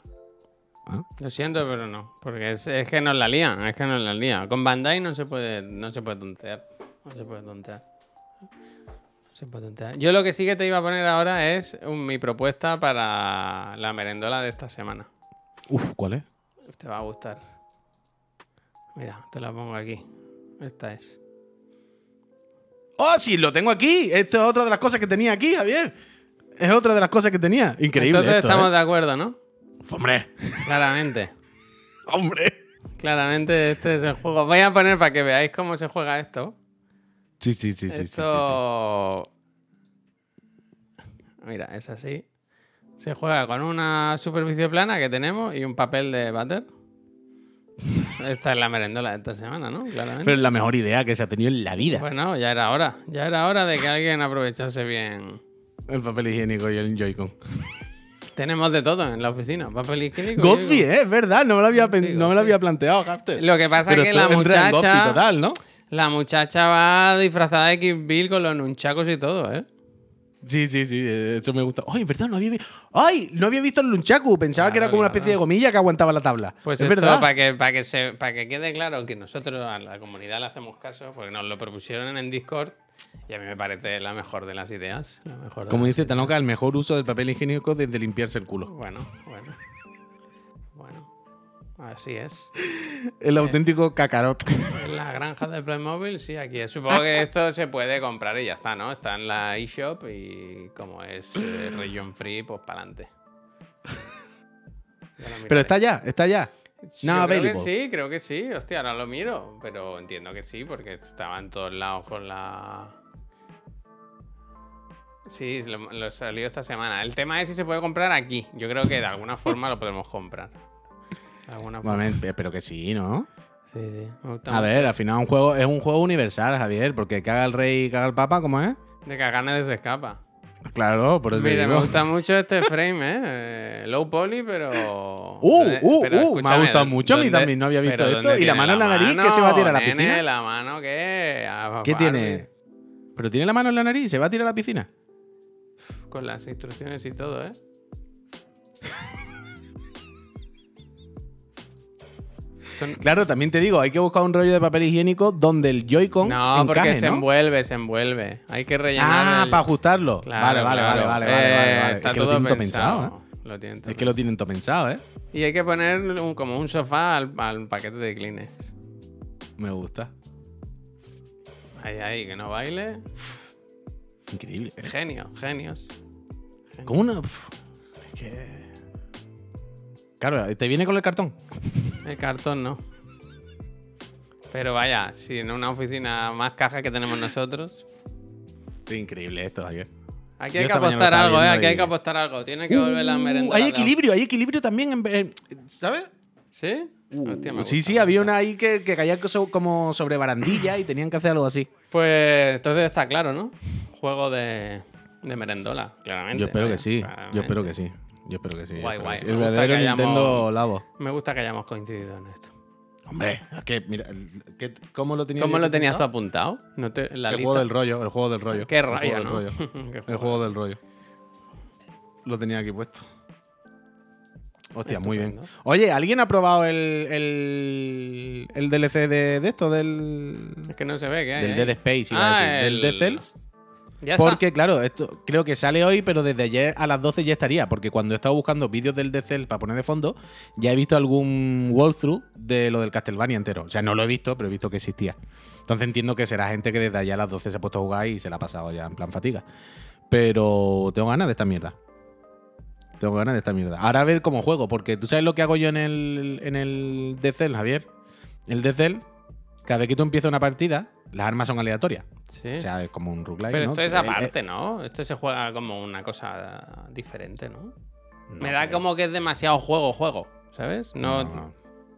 ¿Ah? Lo siento, pero no. Porque es, es que nos la lían, es que nos la lían. Con Bandai no se puede, no se puede tontear. No se puede tontear. Se. Yo lo que sí que te iba a poner ahora es un- mi propuesta para la merendola de esta semana. Uf, ¿cuál es? Te va a gustar. Mira, te la pongo aquí. Esta es. ¡Oh, sí! Lo tengo aquí. Esto es otra de las cosas que tenía aquí, Javier. Es otra de las cosas que tenía. Increíble. Entonces esto, estamos ¿eh? de acuerdo, ¿no? Hombre, Claramente. hombre. Claramente este es el juego. Voy a poner para que veáis cómo se juega esto. Sí, sí, sí, sí. sí, sí, sí. esto. Mira, es así. Se juega con una superficie plana que tenemos y un papel de váter. Esta es la merendola de esta semana, ¿no? Claramente. Pero es la mejor idea que se ha tenido en la vida. Bueno, ya era hora. Ya era hora de que alguien aprovechase bien. El papel higiénico y el Joy-Con. Tenemos de todo en la oficina. Papel higiénico. Godfrey. ¿eh? Es verdad. No me lo había, no me lo había planteado, Hafter. Lo que pasa Pero es que esto la muchacha. total, ¿no? La muchacha va disfrazada de Kill Bill con los nunchacos y todo, ¿eh? Sí, sí, sí. eh, Eso me gusta. ¡Ay, es verdad! No había, vi- ¡Ay! No había visto el Lunchaku. Pensaba que era como una claro. especie de gomilla que aguantaba la tabla. Pues es esto, verdad. para que, para, que se, para que quede claro que nosotros a la comunidad le hacemos caso, porque nos lo propusieron en Discord y a mí me parece la mejor de las ideas. la mejor de Como las dice Tanoka, el mejor uso del papel higiénico desde limpiarse el culo. Bueno. Bueno, así es. El auténtico cacarot. En la granja de Playmobil, sí, aquí es. Supongo que esto se puede comprar y ya está, ¿no? Está en la eShop y como es eh, region free, pues para adelante. Pero está ya, está ya. Yo Now creo que sí, creo que sí. Hostia, ahora lo miro. Pero entiendo que sí, porque estaba en todos lados con la. Sí, lo, lo salió esta semana. El tema es si se puede comprar aquí. Yo creo que de alguna forma lo podemos comprar. Alguna. Bueno, pero que sí, ¿no? Sí, sí. A ver, al final un juego, es un juego universal, Javier, porque caga el rey y caga el papa, ¿cómo es? De que a ganas se escapa. Claro, por eso Mira, me gusta mucho este frame, ¿eh? Eh, Low poly, pero. Uh, uh, pero uh, me ha gustado mucho, a mí ¿dónde- también no había visto esto. ¿dónde ¿Y la mano en la nariz que se va a tirar a la nene, piscina? ¿La mano qué? Ah, ¿Qué tiene? ¿Pero tiene la mano en la nariz? ¿Se va a tirar a la piscina? Con las instrucciones y todo, ¿eh? Son- Claro, también te digo, hay que buscar un rollo de papel higiénico donde el Joy-Con No, porque se ¿no? envuelve, se envuelve. Hay que rellenar. Ah, el- para ajustarlo. Claro, vale, vale, claro. vale, vale, vale, Eh, vale, vale. Está es que lo todo pensado. pensado, ¿eh? Lo tienen todo Es que lo tienen todo pensado, ¿eh? Y hay que poner un- como un sofá al, al paquete de Kleenex. Me gusta. Ahí, ahí, que no baile. Increíble. ¿eh? Genio, genios. Como una. Es que. Claro, te viene con el cartón. El cartón no. Pero vaya, si en una oficina más caja que tenemos nosotros. Es increíble esto, Javier. Aquí Yo hay que apostar algo, ¿eh? Aquí hay que apostar algo. Tiene que volver la Uh, merenda. hay equilibrio, hay equilibrio también, en- ¿sabes? ¿Sí? Hostia, me sí, sí, había una ahí que, que caía como sobre barandilla y tenían que hacer algo así. Pues entonces está claro, ¿no? Juego de, de merendola, claramente. Yo espero que vaya, sí, claramente. yo espero que sí. Yo espero que sí. Guay, guay. que sí. El verdadero hayamos- Nintendo Labo. Me gusta que hayamos coincidido en esto. Hombre, es que, mira, el- ¿qué- ¿cómo lo tenías ¿Cómo yo lo tenías tú apuntado? apuntado? No te, la El lista. juego del rollo, el juego del rollo. Qué El juego rollo, del ¿no? rollo. El juego del rollo. Lo tenía aquí puesto. Hostia, muy bien. Oye, ¿alguien ha probado el, el, el DLC de, de esto? Del, Es que no se ve, ¿qué hay? del? Dead Space, iba Ah, a decir. el- Del Dead Cells. Porque, claro, esto creo que sale hoy, pero desde ayer a las 12 ya estaría. Porque cuando he estado buscando vídeos del Cells para poner de fondo, ya he visto algún walkthrough de lo del Castlevania entero. O sea, no lo he visto, pero he visto que existía. Entonces entiendo que será gente que desde allá a las 12 se ha puesto a jugar y se la ha pasado ya en plan fatiga. Pero tengo ganas de esta mierda. Tengo ganas de esta mierda. Ahora a ver cómo juego, porque tú sabes lo que hago yo en el, en el Cell, Javier. El Dead Cell, cada vez que tú empiezas una partida, las armas son aleatorias. Sí. O sea, es como un roguelike, Pero ¿no? esto es Eh, eh, aparte, ¿no? Esto se juega como una cosa diferente, ¿no? no Me da como que es demasiado juego, juego, ¿sabes? No.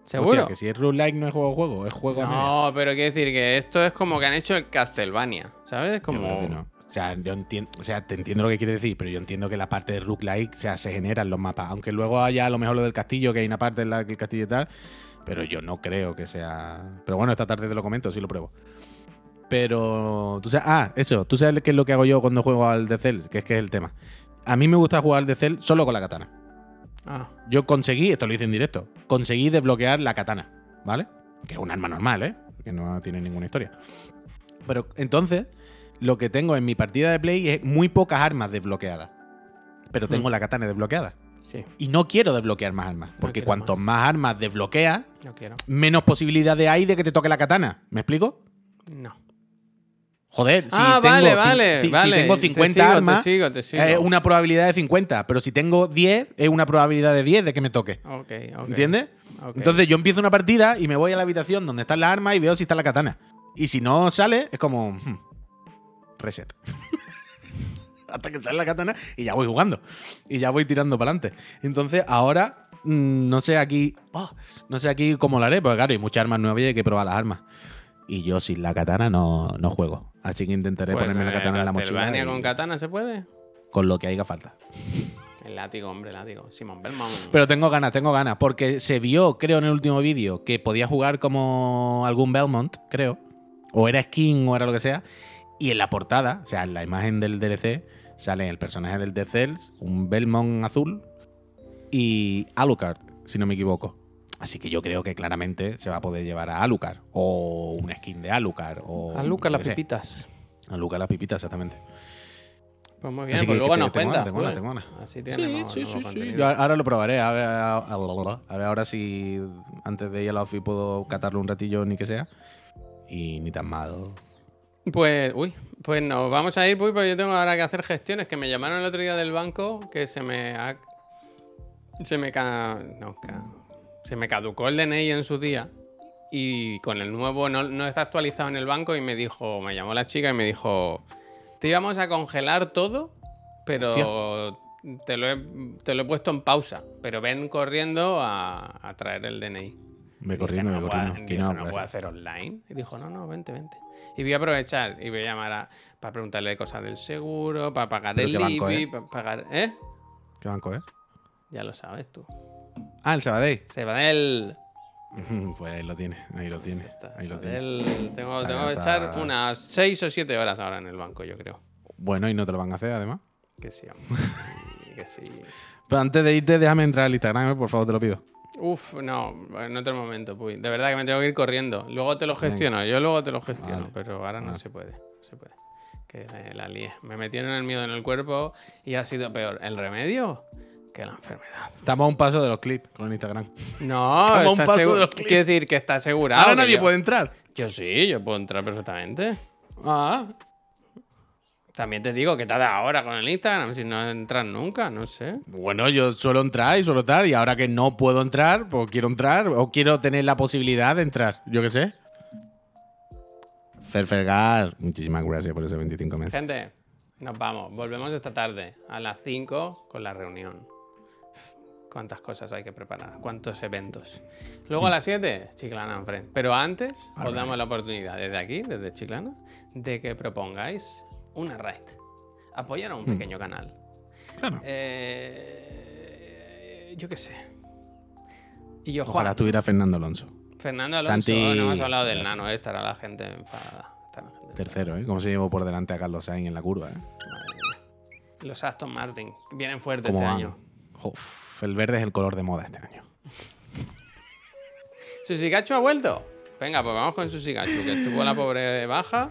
¿Seguro? Hostia, que si es roguelike no es juego juego, es juego a. No, pero quiero decir que esto es como que han hecho el Castlevania, ¿sabes? Como... O sea, yo entiendo, o sea, te entiendo lo que quieres decir, pero yo entiendo que la parte de roguelike, o sea, se generan los mapas. Aunque luego haya a lo mejor lo del castillo, que hay una parte en la que el castillo y tal, pero yo no creo que sea. Pero bueno, esta tarde te lo comento, sí lo pruebo. Pero tú sabes, ah, eso, tú sabes qué es lo que hago yo cuando juego al The Cell, que es que es el tema. A mí me gusta jugar al The Cell solo con la katana. Ah, Yo conseguí, esto lo hice en directo, conseguí desbloquear la katana, ¿vale? Que es un arma normal, ¿eh? Que no tiene ninguna historia. Pero entonces, lo que tengo en mi partida de Play es muy pocas armas desbloqueadas. Pero tengo Hmm. la katana desbloqueada. Sí, Y no quiero desbloquear más armas. Porque quiero cuanto más. más. armas desbloqueas, no menos posibilidades hay de que te toque la katana. ¿Me explico? No. Joder, si ah, tengo, vale, cin- vale, si, si vale. tengo Te 50 sigo, armas, Te sigo, te sigo. es una probabilidad de 50. Pero si tengo 10, es una probabilidad de 10 de que me toque. Ok, ok. ¿Entiendes? Entonces yo empiezo una partida y me voy a la habitación donde están las armas y veo si está la katana. Y si no sale, es como. hmm, reset. Hasta que sale la katana y ya voy jugando. Y ya voy tirando para adelante. Entonces ahora. mm, No sé aquí. oh, no sé aquí cómo lo haré, porque claro, hay muchas armas nuevas y hay que probar las armas. Y yo sin la katana no, no juego. Así que intentaré Pues, ponerme la eh, katana en la mochila. Y- con katana se puede? con lo que haga falta. El látigo, hombre, el látigo. Simon Belmont. Pero tengo ganas, tengo ganas, porque se vio, creo, en el último vídeo que podía jugar como algún Belmont, creo. O era skin o era lo que sea. Y en la portada, o sea, en la imagen del DLC, sale el personaje del Death Cells, un Belmont azul y Alucard, si no me equivoco. Así que yo creo que claramente se va a poder llevar a Alucard. O un skin de Alucard. O a Lucas yo las pipitas. Alucard las pipitas, exactamente. Pues muy bien, Así pues que- luego que nos tengo cuentas. tengo pues. tengo. Así Sí, tenemos sí, nuevo sí, sí. Yo ahora lo probaré. A ver, a, a ver ahora si antes de ir a la ofi puedo catarlo un ratillo, ni que sea. Y ni tan mal. Pues, uy, pues nos vamos a ir, pues, porque yo tengo ahora que hacer gestiones, que me llamaron el otro día del banco, que se me ha... Se me ca... No, ca- Se me caducó el DNI en su día y con el nuevo no, no está actualizado en el banco y me dijo, me llamó la chica y me dijo, te íbamos a congelar todo, pero te lo, he, te lo he puesto en pausa, pero ven corriendo a, a traer el DNI. Me corriendo, no me puedo- corriendo. Que dije, no, no puedo hacer online. Y dijo, no, no, vente, vente. Y voy a aprovechar y voy a llamar a, para preguntarle cosas del seguro, para pagar ¿Pero el IBI, eh? para pagar... ¿Eh? ¿Qué banco es? Ya lo sabes tú. Ah, el Sabadell. Del... pues ahí lo tiene, ahí lo tiene. Ahí lo tiene. Tengo, tengo que está. unas 6 o 7 horas ahora en el banco, yo creo. Bueno, y no te lo van a hacer además. Que sí, hombre. Que sí. Pero antes de irte, déjame entrar al Instagram, eh, por favor, te lo pido. Uf, no, en otro momento, puy. De verdad que me tengo que ir corriendo. Luego te lo gestiono, yo luego te lo gestiono, Vale. pero ahora no se puede. No se puede. Que la lié. Me metieron el miedo en el cuerpo y ha sido peor el remedio que la enfermedad. Estamos a un paso de los clips con el Instagram. No, Estamos a un paso de los clips. quiero decir que está asegurado. Ahora que nadie yo- puede entrar. Yo sí, yo puedo entrar perfectamente. Ah, También te digo que te da ahora con el Instagram, si no entras nunca, no sé. Bueno, yo suelo entrar y suelo tal, y ahora que no puedo entrar, pues quiero entrar, o quiero tener la posibilidad de entrar, yo qué sé. Ferfergar, muchísimas gracias por esos 25 meses. Gente, nos vamos. Volvemos esta tarde a las 5 con la reunión. Cuántas cosas hay que preparar, cuántos eventos. Luego a las 7, Chiclana en Friend. Pero antes, os damos la oportunidad desde aquí, desde Chiclana, de que propongáis una raid. Apoyar a un pequeño canal. Claro. Eh, yo qué sé. Y yo, Ojalá Juan, estuviera Fernando Alonso. Fernando Alonso, Santi- no hemos hablado del nano, eh, estará la gente enfadada. estará la gente Tercero, ¿eh? Cómo se llevó por delante a Carlos Sainz en la curva, ¿eh? Los Aston Martin vienen fuertes ¿Cómo este van? año. Uf, el verde es el color de moda este año. ¿Susikachu ha vuelto? Venga, pues vamos con Susikachu, que estuvo la pobre de baja.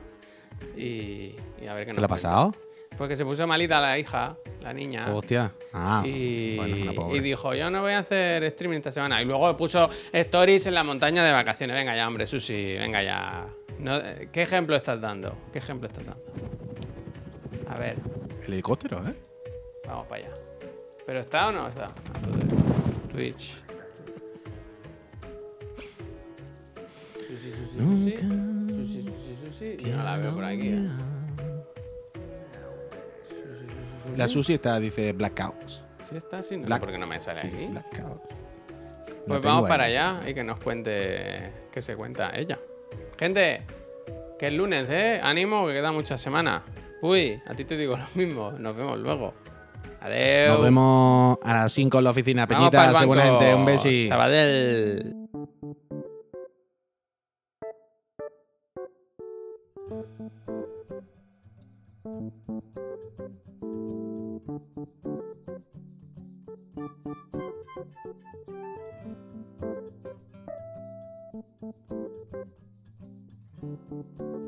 Y, y a ver qué nos ¿Qué le ha pasado? Pues que se puso malita la hija, la niña. Hostia. Ah, y, bueno, y dijo, yo no voy a hacer streaming esta semana. Y luego puso stories en la montaña de vacaciones. Venga ya, hombre, Susi, venga ya. No, eh, ¿Qué ejemplo estás dando? ¿Qué ejemplo estás dando? A ver, El helicóptero, ¿eh? vamos para allá. ¿Pero está o no está? Twitch. Susi, Susi, Susi. Susi, Susi, Susi. Yo no la veo por aquí, eh. Susi, Susi, Susi. La Susi está, dice Blackouts. Sí está, sí, no Black- por qué no me sale Sí, aquí. Blackouts. Pues tengo vamos ahí. para allá y que nos cuente qué se cuenta ella. Gente, que es lunes, ¿eh? Ánimo, que queda muchas semanas. Uy, a ti te digo lo mismo. Nos vemos luego. Nos vemos a las 5 en la oficina. Peñita, gente. Un besi. Sabadell.